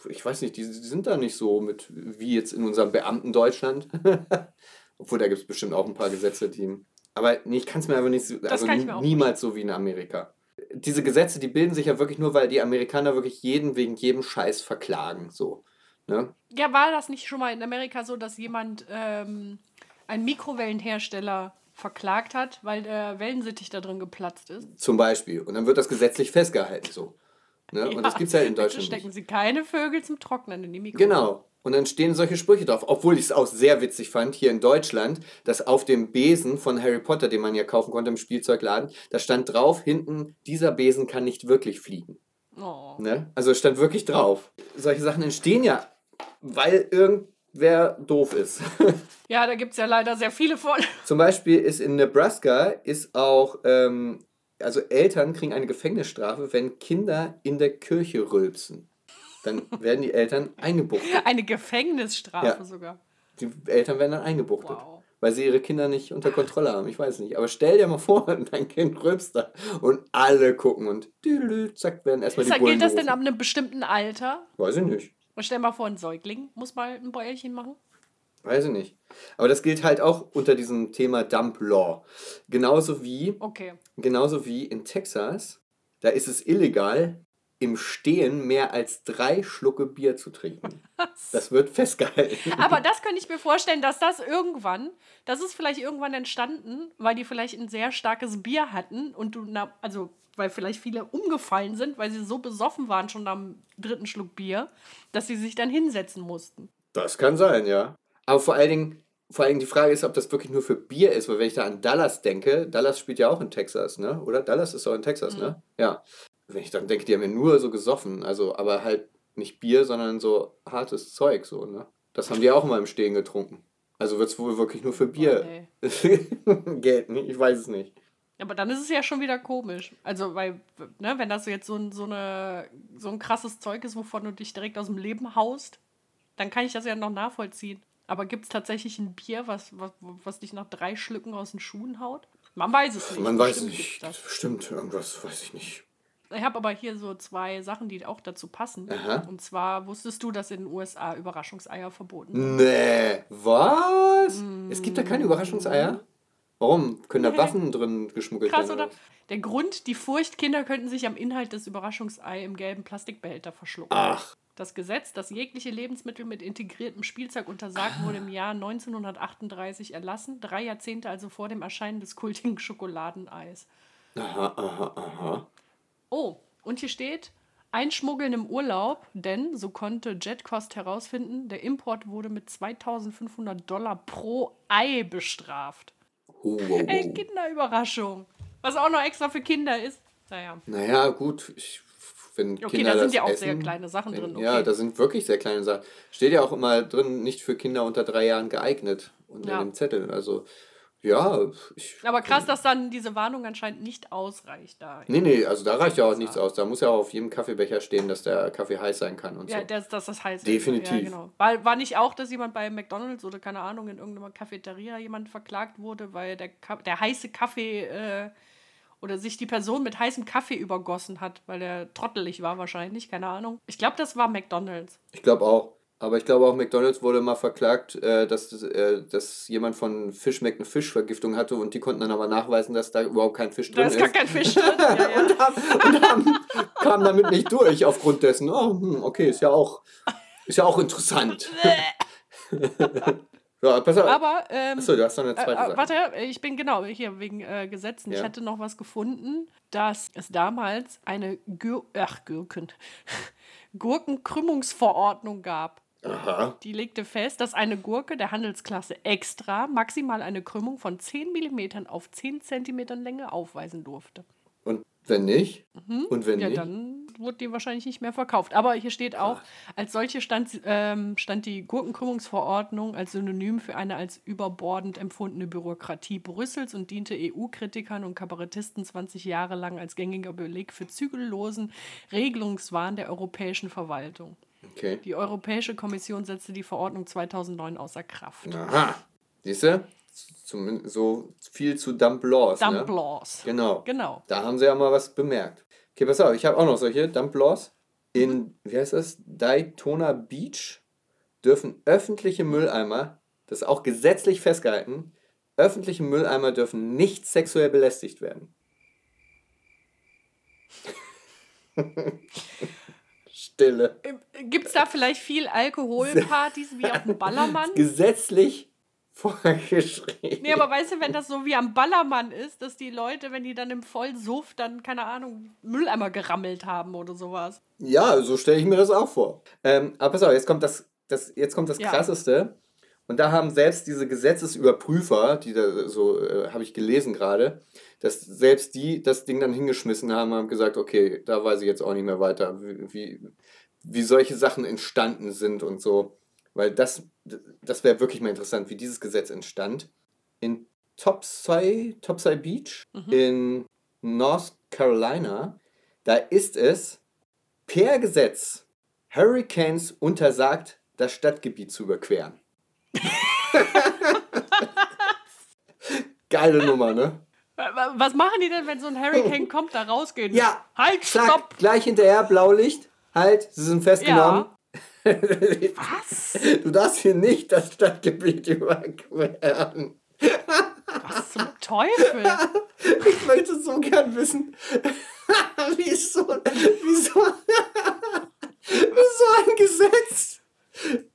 ich weiß nicht, die, die sind da nicht so mit, wie jetzt in unserem Beamten Deutschland. Obwohl, da gibt es bestimmt auch ein paar Gesetze, die. Aber nee, ich kann es mir einfach nicht so, also auch niemals so wie in Amerika. Diese Gesetze, die bilden sich ja wirklich nur, weil die Amerikaner wirklich jeden wegen jedem Scheiß verklagen. So. Ne? Ja, war das nicht schon mal in Amerika so, dass jemand ähm, einen Mikrowellenhersteller verklagt hat, weil der Wellensittich da drin geplatzt ist? Zum Beispiel. Und dann wird das gesetzlich festgehalten. So. Ne? Und das gibt es ja in bitte Deutschland stecken nicht. Sie keine Vögel zum Trocknen in die Mikrowelle. Genau. Und dann stehen solche Sprüche drauf. Obwohl ich es auch sehr witzig fand, hier in Deutschland, dass auf dem Besen von Harry Potter, den man ja kaufen konnte im Spielzeugladen, da stand drauf hinten, dieser Besen kann nicht wirklich fliegen. Oh. Ne? Also es stand wirklich drauf. Solche Sachen entstehen ja, weil irgendwer doof ist. Ja, da gibt es ja leider sehr viele von. Zum Beispiel ist in Nebraska ist auch, ähm, also Eltern kriegen eine Gefängnisstrafe, wenn Kinder in der Kirche rülpsen. Dann werden die Eltern eingebuchtet. Eine Gefängnisstrafe Ja. sogar. Die Eltern werden dann eingebuchtet. Wow. Weil sie ihre Kinder nicht unter Kontrolle haben. Ich weiß nicht. Aber stell dir mal vor, dein Kind rülpst da und alle gucken und düdelü, zack, werden erstmal die Bullen gilt das denn ab einem bestimmten Alter? Weiß ich nicht. Und stell mal vor, ein Säugling muss mal ein Bäuerchen machen. Weiß ich nicht. Aber das gilt halt auch unter diesem Thema Dump Law. Genauso wie, Okay. genauso wie in Texas, da ist es illegal, im Stehen mehr als drei Schlucke Bier zu trinken. Das wird festgehalten. Aber das könnte ich mir vorstellen, dass das irgendwann, das ist vielleicht irgendwann entstanden, weil die vielleicht ein sehr starkes Bier hatten und du, na, also weil vielleicht viele umgefallen sind, weil sie so besoffen waren schon am dritten Schluck Bier, dass sie sich dann hinsetzen mussten. Das kann sein, ja. Aber vor allen Dingen, vor allen Dingen die Frage ist, ob das wirklich nur für Bier ist, weil wenn ich da an Dallas denke, Dallas spielt ja auch in Texas, ne? Oder? Dallas ist doch in Texas, ne? Ja. Wenn ich dann denke, die haben ja nur so gesoffen, also aber halt nicht Bier, sondern so hartes Zeug, so, ne? Das haben die auch immer im Stehen getrunken. Also wird es wohl wirklich nur für Bier gelten, ich weiß es nicht. Aber dann ist es ja schon wieder komisch. Also, weil, ne, wenn das jetzt so ein, so, eine, so ein krasses Zeug ist, wovon du dich direkt aus dem Leben haust, dann kann ich das ja noch nachvollziehen. Aber gibt es tatsächlich ein Bier, was, was, was dich nach drei Schlücken aus den Schuhen haut? Man weiß es nicht. Man weiß Bestimmt nicht. Stimmt, irgendwas weiß ich nicht. Ich habe aber hier so zwei Sachen, die auch dazu passen. Aha. Und zwar wusstest du, dass in den USA Überraschungseier verboten sind? Nee, was? Es gibt da keine Überraschungseier? Warum? Können da. Waffen drin geschmuggelt Krass, werden? oder? Der Grund, die Furcht, Kinder könnten sich am Inhalt des Überraschungsei im gelben Plastikbehälter verschlucken. Ach, Das Gesetz, das jegliche Lebensmittel mit integriertem Spielzeug untersagt, wurde im Jahr 1938 erlassen, drei Jahrzehnte also vor dem Erscheinen des kultigen Schokoladeneis. aha, aha, aha. Oh, und hier steht, Einschmuggeln im Urlaub, denn, so konnte Jetcost herausfinden, der Import wurde mit 2500 Dollar pro Ei bestraft. Oh, oh, Ey, oh. Kinderüberraschung. Was auch noch extra für Kinder ist. Naja. Naja, gut. Ich, wenn Okay, Kinder da sind das ja auch essen, sehr kleine Sachen drin. Ja, Okay. da sind wirklich sehr kleine Sachen. Steht ja auch immer drin, nicht für Kinder unter drei Jahren geeignet. Und Ja. dem Zettel. Also, ja. Ich, Aber krass, dass dann diese Warnung anscheinend nicht ausreicht da. Nee, nee, also da reicht ja auch nichts aus. Da muss ja auch auf jedem Kaffeebecher stehen, dass der Kaffee heiß sein kann und Ja, so. das, das, das heißt. Definitiv. Ja, genau. war, war nicht auch, dass jemand bei McDonalds oder keine Ahnung in irgendeiner Cafeteria jemand verklagt wurde, weil der, der heiße Kaffee äh, oder sich die Person mit heißem Kaffee übergossen hat, weil er trottelig war wahrscheinlich, keine Ahnung. Ich glaube, das war McDonalds. Ich glaube auch. Aber ich glaube auch, McDonalds wurde mal verklagt, äh, dass, äh, dass jemand von Fischmeck eine Fischvergiftung hatte und die konnten dann aber nachweisen, dass da überhaupt kein Fisch Da drin ist ist. gar kein Fisch drin. Ja, ja. und haben, und haben, kamen damit nicht durch aufgrund dessen. Oh, hm, okay, ist ja auch, ist ja auch interessant. ja, pass auf. Aber, ähm, Achso, du hast noch eine Äh, zweite äh, Sache. warte, ich bin genau hier wegen äh, Gesetzen. Ich Ja. hatte noch was gefunden, dass es damals eine Gür Ach, Gürken. Gurkenkrümmungsverordnung gab. Aha. Die legte fest, dass eine Gurke der Handelsklasse Extra maximal eine Krümmung von 10 mm auf 10 cm Länge aufweisen durfte. Und wenn nicht? Und wenn Mhm. Ja, nicht? dann wurde die wahrscheinlich nicht mehr verkauft. Aber hier steht auch, als solche stand, ähm, stand die Gurkenkrümmungsverordnung als Synonym für eine als überbordend empfundene Bürokratie Brüssels und diente EU-Kritikern und Kabarettisten 20 Jahre lang als gängiger Beleg für zügellosen Regelungswahn der europäischen Verwaltung. Okay. Die Europäische Kommission setzte die Verordnung 2009 außer Kraft. Aha. Siehst du? So viel zu Dump Laws. Dump ne? Laws. Genau. Genau. Da haben sie ja mal was bemerkt. Okay, pass auf, ich habe auch noch solche Dump-Laws. In, wie heißt das? Daytona Beach dürfen öffentliche Mülleimer, das ist auch gesetzlich festgehalten, öffentliche Mülleimer dürfen nicht sexuell belästigt werden. Stille. Gibt es da vielleicht viel Alkoholpartys wie auf dem Ballermann? Gesetzlich vorgeschrieben. Nee, aber weißt du, wenn das so wie am Ballermann ist, dass die Leute, wenn die dann im Vollsuff dann, keine Ahnung, Mülleimer gerammelt haben oder sowas. Ja, so stelle ich mir das auch vor. Ähm, aber pass auf, jetzt kommt das, das, jetzt kommt das Ja. Krasseste. Und da haben selbst diese Gesetzesüberprüfer, die da so, äh, habe ich gelesen gerade, dass selbst die das Ding dann hingeschmissen haben, haben gesagt, okay, da weiß ich jetzt auch nicht mehr weiter, wie, wie, solche Sachen entstanden sind und so. Weil das, das wäre wirklich mal interessant, wie dieses Gesetz entstand. In Topsy, Topsy Beach in North Carolina, da ist es per Gesetz Hurricanes untersagt, das Stadtgebiet zu überqueren. Geile Nummer, ne? Wa- wa- Was machen die denn, wenn so ein Hurricane kommt, da rausgehen? Ja, Halt, Zack, stopp! gleich hinterher, Blaulicht. Halt, sie sind festgenommen. Was? Du darfst hier nicht das Stadtgebiet überqueren. Was zum Teufel? Ich möchte so gern wissen, wieso, wieso, wieso ein Gesetz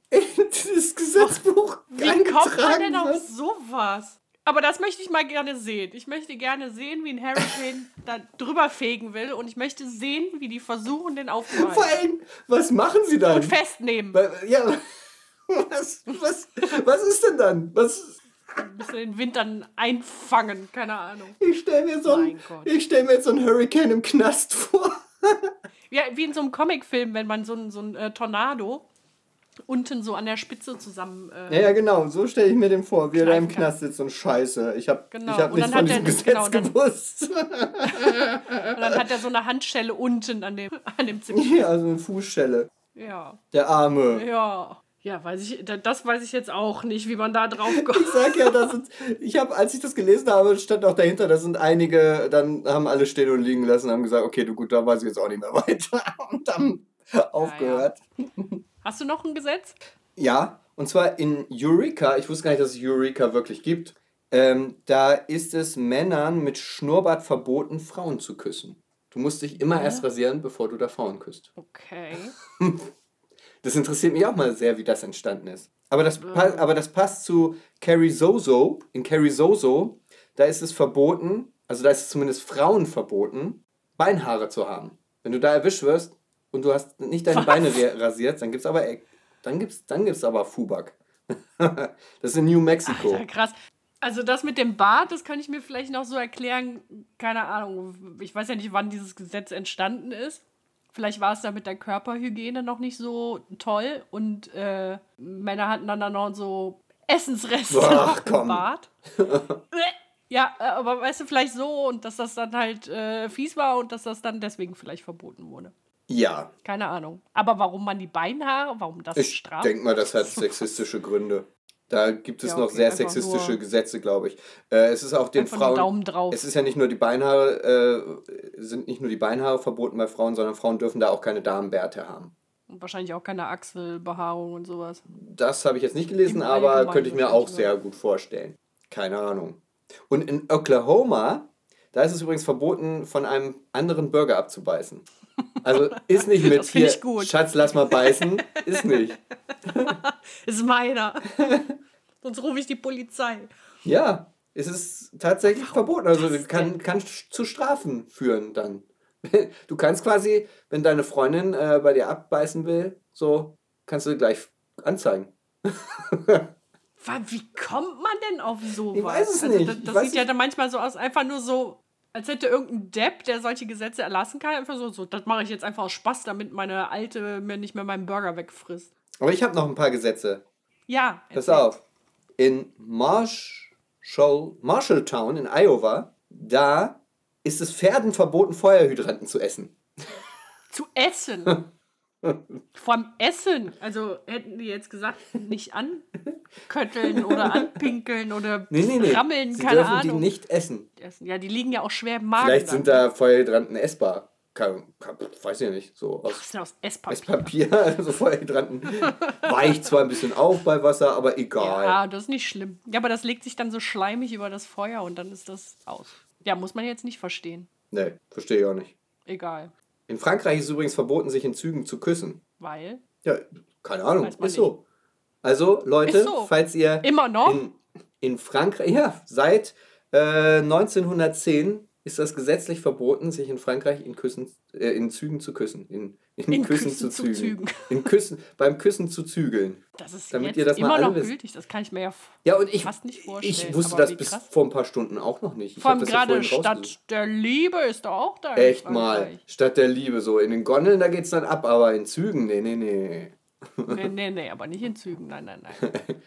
in dieses Gesetzbuch Wie kommt man denn auf sowas? Aber das möchte ich mal gerne sehen. Ich möchte gerne sehen, wie ein Hurricane da drüber fegen will und ich möchte sehen, wie die versuchen, den Vor aufzuhalten. allem, was machen sie dann? Und festnehmen. Ja, was, was, was ist denn dann? Was, Ein bisschen den Wind dann einfangen, keine Ahnung. ich stelle mir, so ein, ich stell mir jetzt so einen Hurricane im Knast vor. Ja, wie in so einem Comicfilm, wenn man so ein, so ein äh, Tornado unten so an der Spitze zusammen. Äh, Ja, ja, genau, so stelle ich mir den vor, wie er da im. Knast sitzt und Scheiße. Ich habe Genau, ich hab und nicht dann von diesem er- Gesetz genau, dann- gewusst. Und dann hat er so eine Handschelle unten an dem, an dem Zimmer. Ja, also eine Fußschelle. Ja. Der Arme. Ja. Ja, weiß ich, da- das weiß ich jetzt auch nicht, wie man da drauf kommt. Ich sag ja, das sind, ich habe, als ich das gelesen habe, stand auch dahinter, da sind einige, dann haben alle stehen und liegen lassen, haben gesagt, okay, du gut, da weiß ich jetzt auch nicht mehr weiter und haben aufgehört. Hast du noch ein Gesetz? Ja, und zwar in Eureka, ich wusste gar nicht, dass es Eureka wirklich gibt, ähm, da ist es Männern mit Schnurrbart verboten, Frauen zu küssen. Du musst dich immer erst rasieren, bevor du da Frauen küsst. Okay. Das interessiert mich auch mal sehr, wie das entstanden ist. Aber das, aber das passt zu Carrie Zozo. In Carrie Zozo, da ist es verboten, also da ist es zumindest Frauen verboten, Beinhaare zu haben. Wenn du da erwischt wirst und du hast nicht deine Was? Beine ra- rasiert, dann gibt's aber dann gibt's, dann gibt's aber Fubak. das ist in New Mexico. Alter, krass. Also das mit dem Bart, das kann ich mir vielleicht noch so erklären. Keine Ahnung. Ich weiß ja nicht, wann dieses Gesetz entstanden ist. Vielleicht war es da mit der Körperhygiene noch nicht so toll und äh, Männer hatten dann, dann noch so Essensreste Ach, im. Bart. ja, äh, aber weißt du, vielleicht so und dass das dann halt äh, fies war und dass das dann deswegen vielleicht verboten wurde. Ja, Keine Ahnung. Aber warum man die Beinhaare, warum das ich straft? denke mal, das hat sexistische Gründe. Da gibt es Ja, noch okay, sehr einfach sexistische Gesetze, glaube ich. Äh, es ist auch den Frauen. Daumen drauf. Es ist ja nicht nur die Beinhaare, äh, sind nicht nur die Beinhaare verboten bei Frauen, sondern Frauen dürfen da auch keine Damenbärte haben. Und wahrscheinlich auch keine Achselbehaarung und sowas. Das habe ich jetzt nicht gelesen, aber könnte ich mir auch sehr gut vorstellen. Keine Ahnung. Und in Oklahoma, da ist es übrigens verboten, von einem anderen Burger abzubeißen. Also ist nicht mit Das hier. Schatz, lass mal beißen, ist nicht. Ist meiner. Sonst rufe ich die Polizei. Ja, es ist tatsächlich verboten. Also kann, kann zu Strafen führen dann. Du kannst quasi, wenn deine Freundin äh, bei dir abbeißen will, so kannst du gleich anzeigen. Wie kommt man denn auf sowas? Ich weiß es also, nicht. Das, Ich das weiß sieht ja dann manchmal so aus, einfach nur so, als hätte irgendein Depp, der solche Gesetze erlassen kann, einfach so, so das mache ich jetzt einfach aus Spaß, damit meine Alte mir nicht mehr meinen Burger wegfrisst. Aber ich habe noch ein paar Gesetze. Ja. Pass auf. In Marshall, Marshalltown in Iowa, da ist es Pferden verboten, Feuerhydranten zu essen. Zu essen. Allem Essen. Also hätten die jetzt gesagt, nicht ankötteln oder anpinkeln oder Nee, nee, nee. rammeln, Sie keine dürfen Ahnung. die nicht essen. Essen. Ja, die liegen ja auch schwer im Magen. Vielleicht sind da Feuerhydranten essbar. Kein, kein, weiß ich nicht, so aus denn aus Esspapier? Esspapier, so Feuerhydranten. Weicht zwar ein bisschen auf bei Wasser, aber egal. Ja, das ist nicht schlimm. Ja, aber das legt sich dann so schleimig über das Feuer und dann ist das aus. Ja, muss man jetzt nicht verstehen. Nee, verstehe ich auch nicht. Egal. In Frankreich ist es übrigens verboten, sich in Zügen zu küssen. Weil. Ja, keine Ahnung, ist so. Also, Leute, so. falls ihr Immer noch? in, in Frankreich, ja, seit äh, 1910 ist das gesetzlich verboten, sich in Frankreich in, Küssen, äh, in Zügen zu küssen. In, in, In Küssen, Küssen zu zu Zügen. In Küssen, beim Küssen zu zügeln. Das ist Damit ihr das mal immer alle noch wisst. gültig. Das kann ich mir ja Ja, und ich, fast nicht vorstellen. ich wusste das bis vor ein paar Stunden auch noch nicht. Ich Vor allem ja gerade vorhin Stadt der Liebe ist doch auch da. Echt mal. Stadt der Liebe, so. In den Gondeln, da geht's dann ab, aber in Zügen, nee, nee, nee. Nee, nee, nee, aber nicht in Zügen. Nein, nein, nein.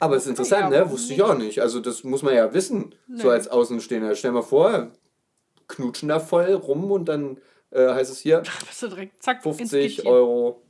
Aber es ist interessant, Ja, ne? Wusste ich auch nicht. Also das muss man ja wissen, so Nee. als Außenstehender. Stell mal vor, knutschen da voll rum und dann äh, heißt es hier direkt zack ins 50 Gittchen. Euro.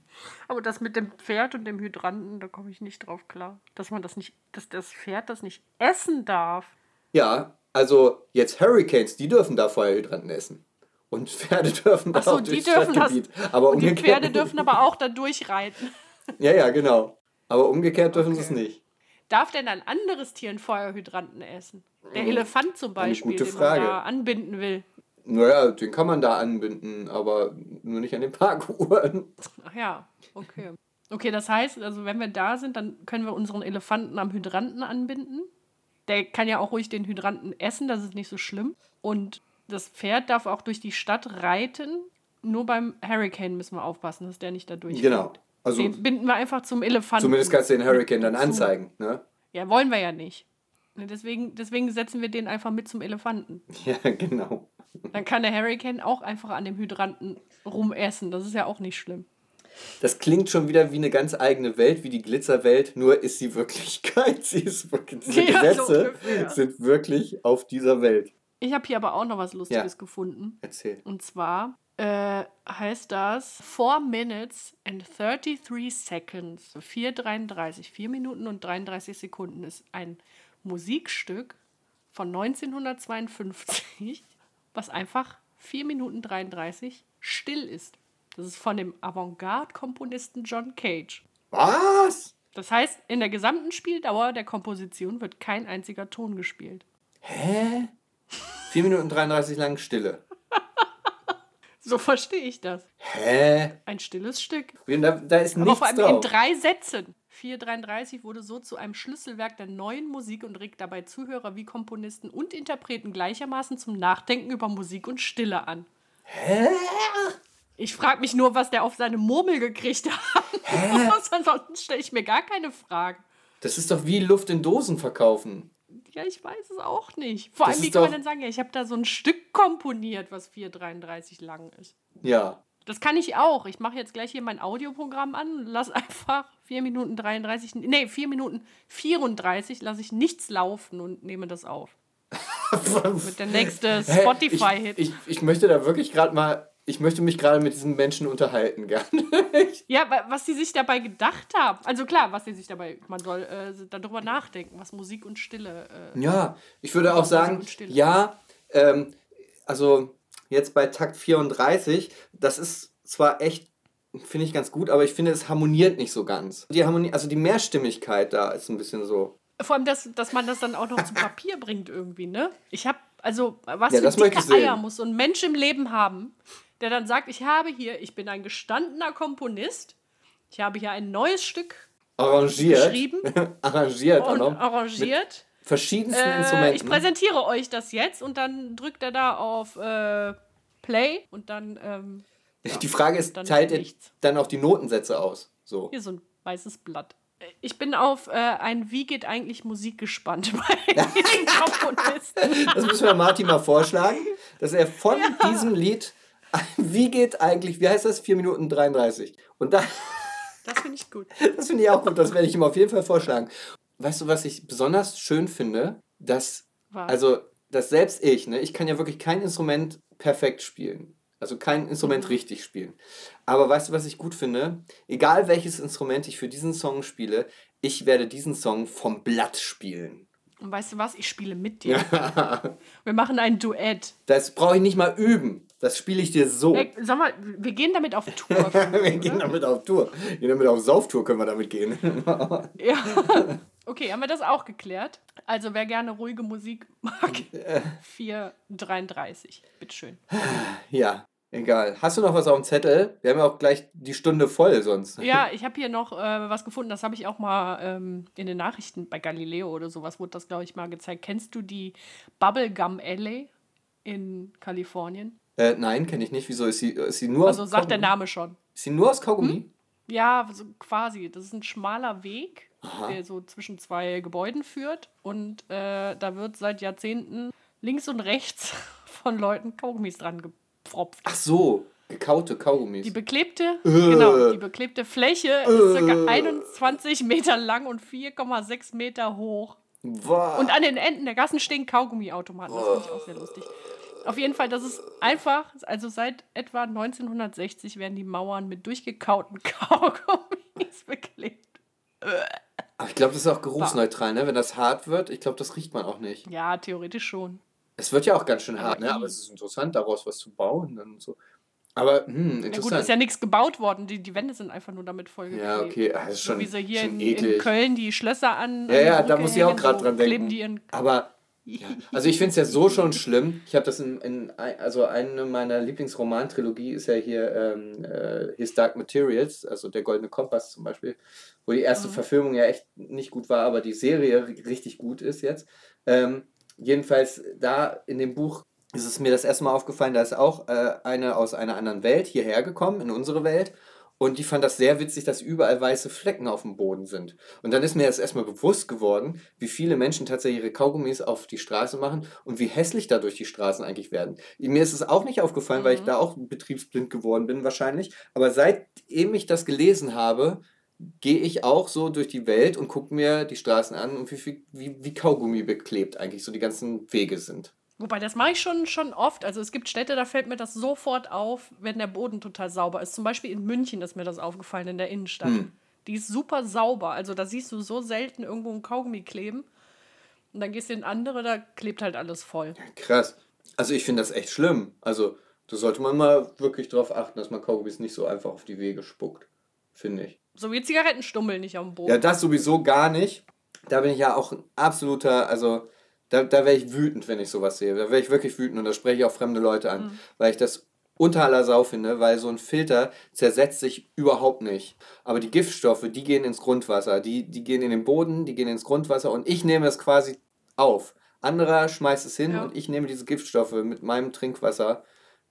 Aber das mit dem Pferd und dem Hydranten, da komme ich nicht drauf klar. Dass man das nicht, dass das Pferd das nicht essen darf. Ja, also jetzt Hurricanes, die dürfen da Feuerhydranten essen. Und Pferde dürfen da so, auch die durchs dürfen das. Stadtgebiet. Aber Und die. Pferde dürfen aber auch da durchreiten. Ja, ja, genau. Aber umgekehrt dürfen sie es Okay. nicht. Darf denn ein anderes Tier einen Feuerhydranten essen? Der Elefant zum Beispiel, den man da anbinden will. Naja, den kann man da anbinden, aber nur nicht an den Parkuhren. Ach ja, okay. Okay, das heißt, also wenn wir da sind, dann können wir unseren Elefanten am Hydranten anbinden. Der kann ja auch ruhig den Hydranten essen, das ist nicht so schlimm. Und das Pferd darf auch durch die Stadt reiten. Nur beim Hurricane müssen wir aufpassen, dass der nicht da durchfällt. Genau. Also den binden wir einfach zum Elefanten. zumindest kannst du den Hurricane dann anzeigen, ne? Ja, wollen wir ja nicht. Deswegen, deswegen setzen wir den einfach mit zum Elefanten. Ja, genau. Dann kann der Hurricane auch einfach an dem Hydranten rumessen. Das ist ja auch nicht schlimm. Das klingt schon wieder wie eine ganz eigene Welt, wie die Glitzerwelt, nur ist sie Wirklichkeit. Sie ist wirklich, diese Ja, so Gesetze ungefähr. sind wirklich auf dieser Welt. Ich habe hier aber auch noch was Lustiges gefunden. Erzähl. Und zwar äh, heißt das 4 Minutes and 33 Seconds. 4,33. 4 Minuten und 33 Sekunden ist ein Musikstück von 1952, was einfach 4 Minuten 33 still ist. Das ist von dem Avantgarde-Komponisten John Cage. Was? Das heißt, in der gesamten Spieldauer der Komposition wird kein einziger Ton gespielt. Hä? 4 Minuten 33 lang Stille. So verstehe ich das. Hä? Ein stilles Stück. Da, da ist Aber nichts vor allem drauf. in drei Sätzen. 433 wurde so zu einem Schlüsselwerk der neuen Musik und regt dabei Zuhörer wie Komponisten und Interpreten gleichermaßen zum Nachdenken über Musik und Stille an. Hä? Ich frage mich nur, was der auf seine Murmel gekriegt hat. Ansonsten stelle ich mir gar keine Fragen. Das ist doch wie Luft in Dosen verkaufen. Ja, ich weiß es auch nicht. Vor Das allem, wie kann man denn sagen, ja, ich habe da so ein Stück komponiert, was 433 lang ist. Ja. Das kann ich auch. Ich mache jetzt gleich hier mein Audioprogramm an lass einfach 4 Minuten 33, nee, 4 Minuten 34 lasse ich nichts laufen und nehme das auf. Mit der nächste? Spotify-Hit. Ich, ich, ich möchte da wirklich gerade mal, ich möchte mich gerade mit diesen Menschen unterhalten gerne. Ja, wa- was die sich dabei gedacht haben. Also klar, was die sich dabei, man soll äh, darüber nachdenken, was Musik und Stille. Äh, Ja, ich würde auch sagen, ja, ähm, also jetzt bei Takt 34, das ist zwar echt, finde ich ganz gut, aber ich finde, es harmoniert nicht so ganz. Die Harmonie, also die Mehrstimmigkeit da ist ein bisschen so. vor allem, dass, dass man das dann auch noch zu Papier bringt irgendwie, ne? Ich habe, also, was Ja, für dicke. Eier muss so ein Mensch im Leben haben, der dann sagt, ich habe hier, ich bin ein gestandener Komponist, ich habe hier ein neues Stück Arrangiert. Geschrieben. arrangiert und arrangiert. Verschiedensten Äh, Instrumenten. ich präsentiere euch das jetzt und dann drückt er da auf äh, Play und dann ähm, die Frage ist, dann teilt nichts. dann auch die Notensätze aus? So. hier so ein weißes Blatt. Äh, Ich bin auf äh, ein Wie geht eigentlich Musik gespannt bei den Komponisten. Das müssen wir Martin mal vorschlagen, dass er von diesem Lied, wie geht eigentlich, wie heißt das? 4 Minuten 33. Und da, Das finde ich gut. das finde ich auch gut, das werde ich ihm auf jeden Fall vorschlagen. Weißt du, was ich besonders schön finde? Dass, Was? also, dass selbst ich, ne, ich kann ja wirklich kein Instrument perfekt spielen. Also kein Instrument richtig spielen. Aber weißt du, was ich gut finde? Egal welches Instrument ich für diesen Song spiele, ich werde diesen Song vom Blatt spielen. Und weißt du was? Ich spiele mit dir. Wir machen ein Duett. Das brauche ich nicht mal üben. Das spiele ich dir so. Ey, sag mal, wir gehen damit auf Tour. wir gehen damit auf Tour. Wir gehen damit auf Sauftour, können wir damit gehen. Ja. Okay, haben wir das auch geklärt? Also, wer gerne ruhige Musik mag, 4,33. Bitteschön. ja, egal. Hast du noch was auf dem Zettel? Wir haben ja auch gleich die Stunde voll sonst. Ja, ich habe hier noch äh, was gefunden, das habe ich auch mal ähm, in den Nachrichten bei Galileo oder sowas, wurde das, glaube ich, mal gezeigt. Kennst du die Bubblegum Alley in Kalifornien? Äh, nein, kenne ich nicht. Wieso ist sie, ist sie nur Also aus sagt der? Name schon. Ist sie nur aus Kaugummi? Ja, so quasi. Das ist ein schmaler Weg, Aha. der so zwischen zwei Gebäuden führt. Und äh, da wird seit Jahrzehnten links und rechts von Leuten Kaugummis dran gepfropft. Ach so, gekaute Kaugummis. Die beklebte, Äh. genau, die beklebte Fläche ist Äh. ca. 21 Meter lang und 4,6 Meter hoch. Wow. Und an den Enden der Gassen stehen Kaugummiautomaten. Das finde ich auch sehr lustig. Auf jeden Fall, das ist einfach, also seit etwa 1960 werden die Mauern mit durchgekauten Kaugummis beklebt. Aber ich glaube, das ist auch geruchsneutral, ne? Wenn das hart wird, ich glaube, das riecht man auch nicht. Ja, theoretisch schon. Es wird ja auch ganz schön hart, Aber ne? Aber es ist interessant, daraus was zu bauen. Dann so. Aber, hm, Na gut, interessant. ist ja nichts gebaut worden. Die, die Wände sind einfach nur damit vollgeklebt. Ja, okay, das ist schon, so wie sie hier in, in Köln die Schlösser an. Ja, ja, da muss ich auch gerade so dran denken. die in. Aber, ja, also ich finde es ja so schon schlimm. Ich habe das in, in, also eine meiner Lieblingsromantrilogie ist ja hier ähm, äh, His Dark Materials, also der Goldene Kompass zum Beispiel, wo die erste Mhm. Verfilmung ja echt nicht gut war, aber die Serie ri- richtig gut ist jetzt. Ähm, jedenfalls da in dem Buch ist es mir das erste Mal aufgefallen, da ist auch äh, eine aus einer anderen Welt hierher gekommen, in unsere Welt. Und die fand das sehr witzig, dass überall weiße Flecken auf dem Boden sind. Und dann ist mir das erstmal bewusst geworden, wie viele Menschen tatsächlich ihre Kaugummis auf die Straße machen und wie hässlich dadurch die Straßen eigentlich werden. Mir ist es auch nicht aufgefallen, weil ich Mhm. da auch betriebsblind geworden bin wahrscheinlich. Aber seitdem ich das gelesen habe, gehe ich auch so durch die Welt und gucke mir die Straßen an und wie, viel, wie, wie Kaugummi beklebt eigentlich so die ganzen Wege sind. Wobei, das mache ich schon, schon oft. Also es gibt Städte, da fällt mir das sofort auf, wenn der Boden total sauber ist. Zum Beispiel in München ist mir das aufgefallen, in der Innenstadt. Hm. Die ist super sauber. Also da siehst du so selten irgendwo ein Kaugummi kleben. Und dann gehst du in andere, da klebt halt alles voll. Krass. Also ich finde das echt schlimm. Also da sollte man mal wirklich darauf achten, dass man Kaugummis nicht so einfach auf die Wege spuckt. Finde ich. So wie Zigarettenstummel nicht am Boden. Ja, das sowieso gar nicht. Da bin ich ja auch ein absoluter, also da, da wäre ich wütend, wenn ich sowas sehe. Da wäre ich wirklich wütend und da spreche ich auch fremde Leute an, weil ich das unter aller Sau finde, weil so ein Filter zersetzt sich überhaupt nicht. Aber die Giftstoffe, die gehen ins Grundwasser, die, die gehen in den Boden, die gehen ins Grundwasser und ich nehme es quasi auf. Anderer schmeißt es hin Ja. und ich nehme diese Giftstoffe mit meinem Trinkwasser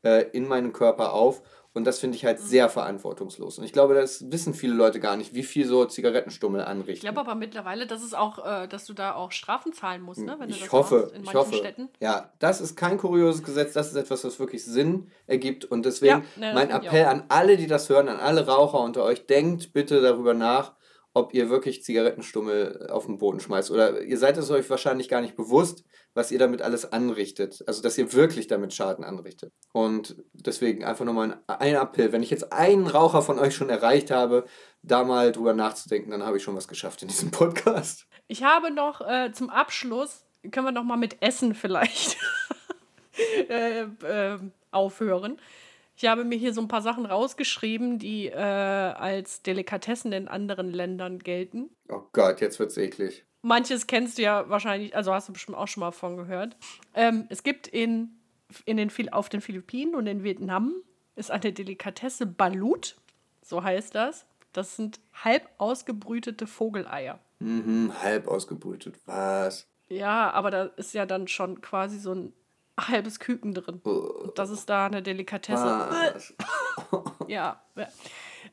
äh, in meinen Körper auf. Und das finde ich halt sehr verantwortungslos. Und ich glaube, das wissen viele Leute gar nicht, wie viel so Zigarettenstummel anrichten. Ich glaube aber mittlerweile, dass es auch, äh, dass du da auch Strafen zahlen musst, ne? Wenn du ich das hoffe, machst in ich manchen hoffe. Städten. Ja, das ist kein kurioses Gesetz, das ist etwas, was wirklich Sinn ergibt. Und deswegen Ja, ne, mein ich Appell an alle, die das hören, an alle Raucher unter euch, denkt bitte darüber nach, ob ihr wirklich Zigarettenstummel auf den Boden schmeißt. Oder ihr seid es euch wahrscheinlich gar nicht bewusst, was ihr damit alles anrichtet. Also, dass ihr wirklich damit Schaden anrichtet. Und deswegen einfach nochmal ein, ein Appell. Wenn ich jetzt einen Raucher von euch schon erreicht habe, da mal drüber nachzudenken, dann habe ich schon was geschafft in diesem Podcast. Ich habe noch äh, zum Abschluss, können wir noch mal mit Essen vielleicht äh, äh, aufhören. Ich habe mir hier so ein paar Sachen rausgeschrieben, die äh, als Delikatessen in anderen Ländern gelten. Oh Gott, jetzt wird's eklig. Manches kennst du ja wahrscheinlich, also hast du bestimmt auch schon mal von gehört. Ähm, es gibt in, in den, auf den Philippinen und in Vietnam ist eine Delikatesse Balut, so heißt das. Das sind halb ausgebrütete Vogeleier. Mhm, halb ausgebrütet. Was? Ja, aber da ist ja dann schon quasi so ein halbes Küken drin. Und das ist da eine Delikatesse. Ja.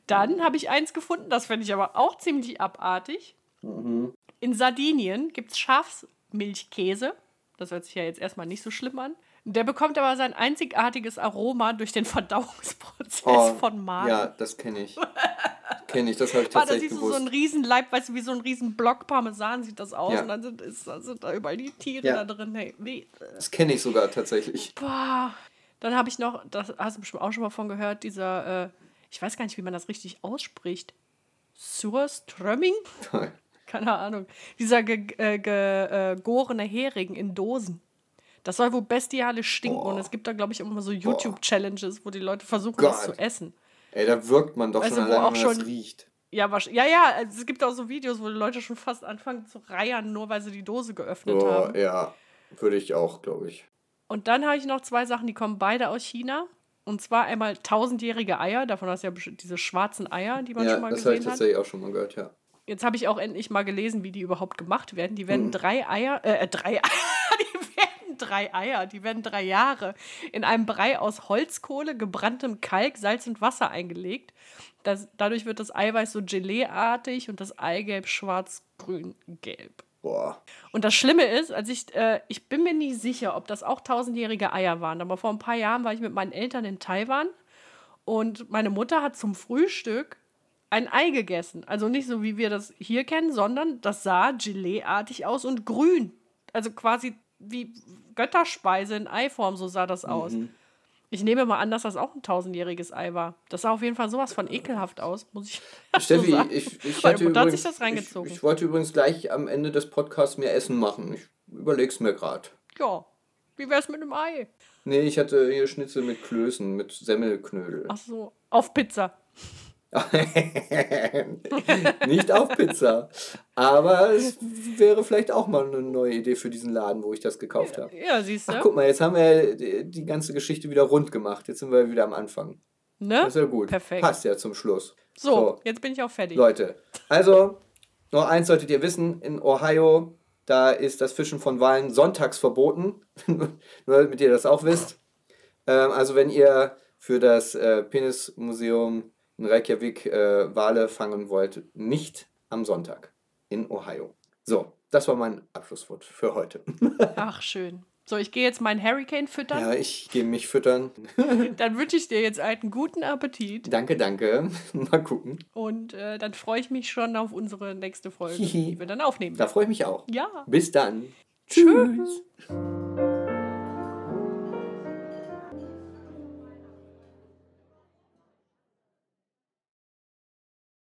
Dann habe ich eins gefunden, das finde ich aber auch ziemlich abartig. In Sardinien gibt es Schafsmilchkäse. Das hört sich ja jetzt erstmal nicht so schlimm an. Der bekommt aber sein einzigartiges Aroma durch den Verdauungsprozess Oh, von Magen. Ja, das kenne ich. Kenne ich, das habe ich Ah, da tatsächlich siehst du so gewusst. einen riesen Leib, weißt du, wie so ein riesen Block Parmesan sieht das aus. Ja. Und dann sind, ist, dann sind da überall die Tiere Ja. da drin. Hey, weh. das kenne ich sogar tatsächlich. Boah. Dann habe ich noch, das hast du bestimmt auch schon mal von gehört, dieser, äh, ich weiß gar nicht, wie man das richtig ausspricht. Surströmming? keine Ahnung. Dieser gegorene ge, ge, äh, Hering in Dosen. Das soll wohl bestialisch stinken. Und es gibt da, glaube ich, immer so YouTube-Challenges, wo die Leute versuchen, das zu essen. Ey, da wirkt man doch Weißt schon allein, auch wenn man das schon- riecht. Ja, ja, ja, also es gibt auch so Videos, wo die Leute schon fast anfangen zu reiern, nur weil sie die Dose geöffnet Oh, haben. ja, würde ich auch, glaube ich. Und dann habe ich noch zwei Sachen, die kommen beide aus China. Und zwar einmal tausendjährige Eier, davon hast du ja diese schwarzen Eier, die man Ja, schon mal das habe ich gesehen hat. tatsächlich auch schon mal gehört, ja. Jetzt habe ich auch endlich mal gelesen, wie die überhaupt gemacht werden. Die werden drei Eier, äh, drei Eier, drei Eier, die werden drei Jahre in einem Brei aus Holzkohle, gebranntem Kalk, Salz und Wasser eingelegt. Das, dadurch wird das Eiweiß so Gelee-artig und das Eigelb schwarz, grün, gelb. Boah. Und das Schlimme ist, als ich, äh, ich bin mir nicht sicher, ob das auch tausendjährige Eier waren, aber vor ein paar Jahren war ich mit meinen Eltern in Taiwan und meine Mutter hat zum Frühstück ein Ei gegessen. Also nicht so, wie wir das hier kennen, sondern das sah Gelee-artig aus und grün. Also quasi wie Götterspeise in Eiform, so sah das aus. Ich nehme mal an, dass das auch ein tausendjähriges Ei war. Das sah auf jeden Fall sowas von ekelhaft aus, muss ich Steffi, so sagen. ich, ich, hatte Mutter hat übrigens, sich das reingezogen. Ich, ich wollte übrigens gleich am Ende des Podcasts mir Essen machen. Ich überleg's mir gerade. Ja, wie wär's mit einem Ei? Nee, ich hatte hier Schnitzel mit Klößen, mit Semmelknödel. Ach so, auf Pizza. Nicht auf Pizza. Aber es wäre vielleicht auch mal eine neue Idee für diesen Laden, wo ich das gekauft habe. Ja, siehst du. Ach, guck mal, jetzt haben wir die, ganze Geschichte wieder rund gemacht. Jetzt sind wir wieder am Anfang. ne? Das ist ja gut. Perfekt. Passt ja zum Schluss. So, So. jetzt bin ich auch fertig. Leute, also noch eins solltet ihr wissen, in Ohio, da ist das Fischen von Walen sonntags verboten. Nur damit ihr das auch wisst. Ähm, also wenn ihr für das äh, Penismuseum in Reykjavik äh, Wale fangen wollt, nicht am Sonntag in Ohio. So, das war mein Abschlusswort für heute. Ach, schön. So, ich gehe jetzt meinen Hurricane füttern. ja, ich gehe mich füttern. Dann wünsche ich dir jetzt einen guten Appetit. danke, danke. Mal gucken. Und äh, dann freue ich mich schon auf unsere nächste Folge, die wir dann aufnehmen. Da freue ich mich auch. Ja. Bis dann. Tschüss.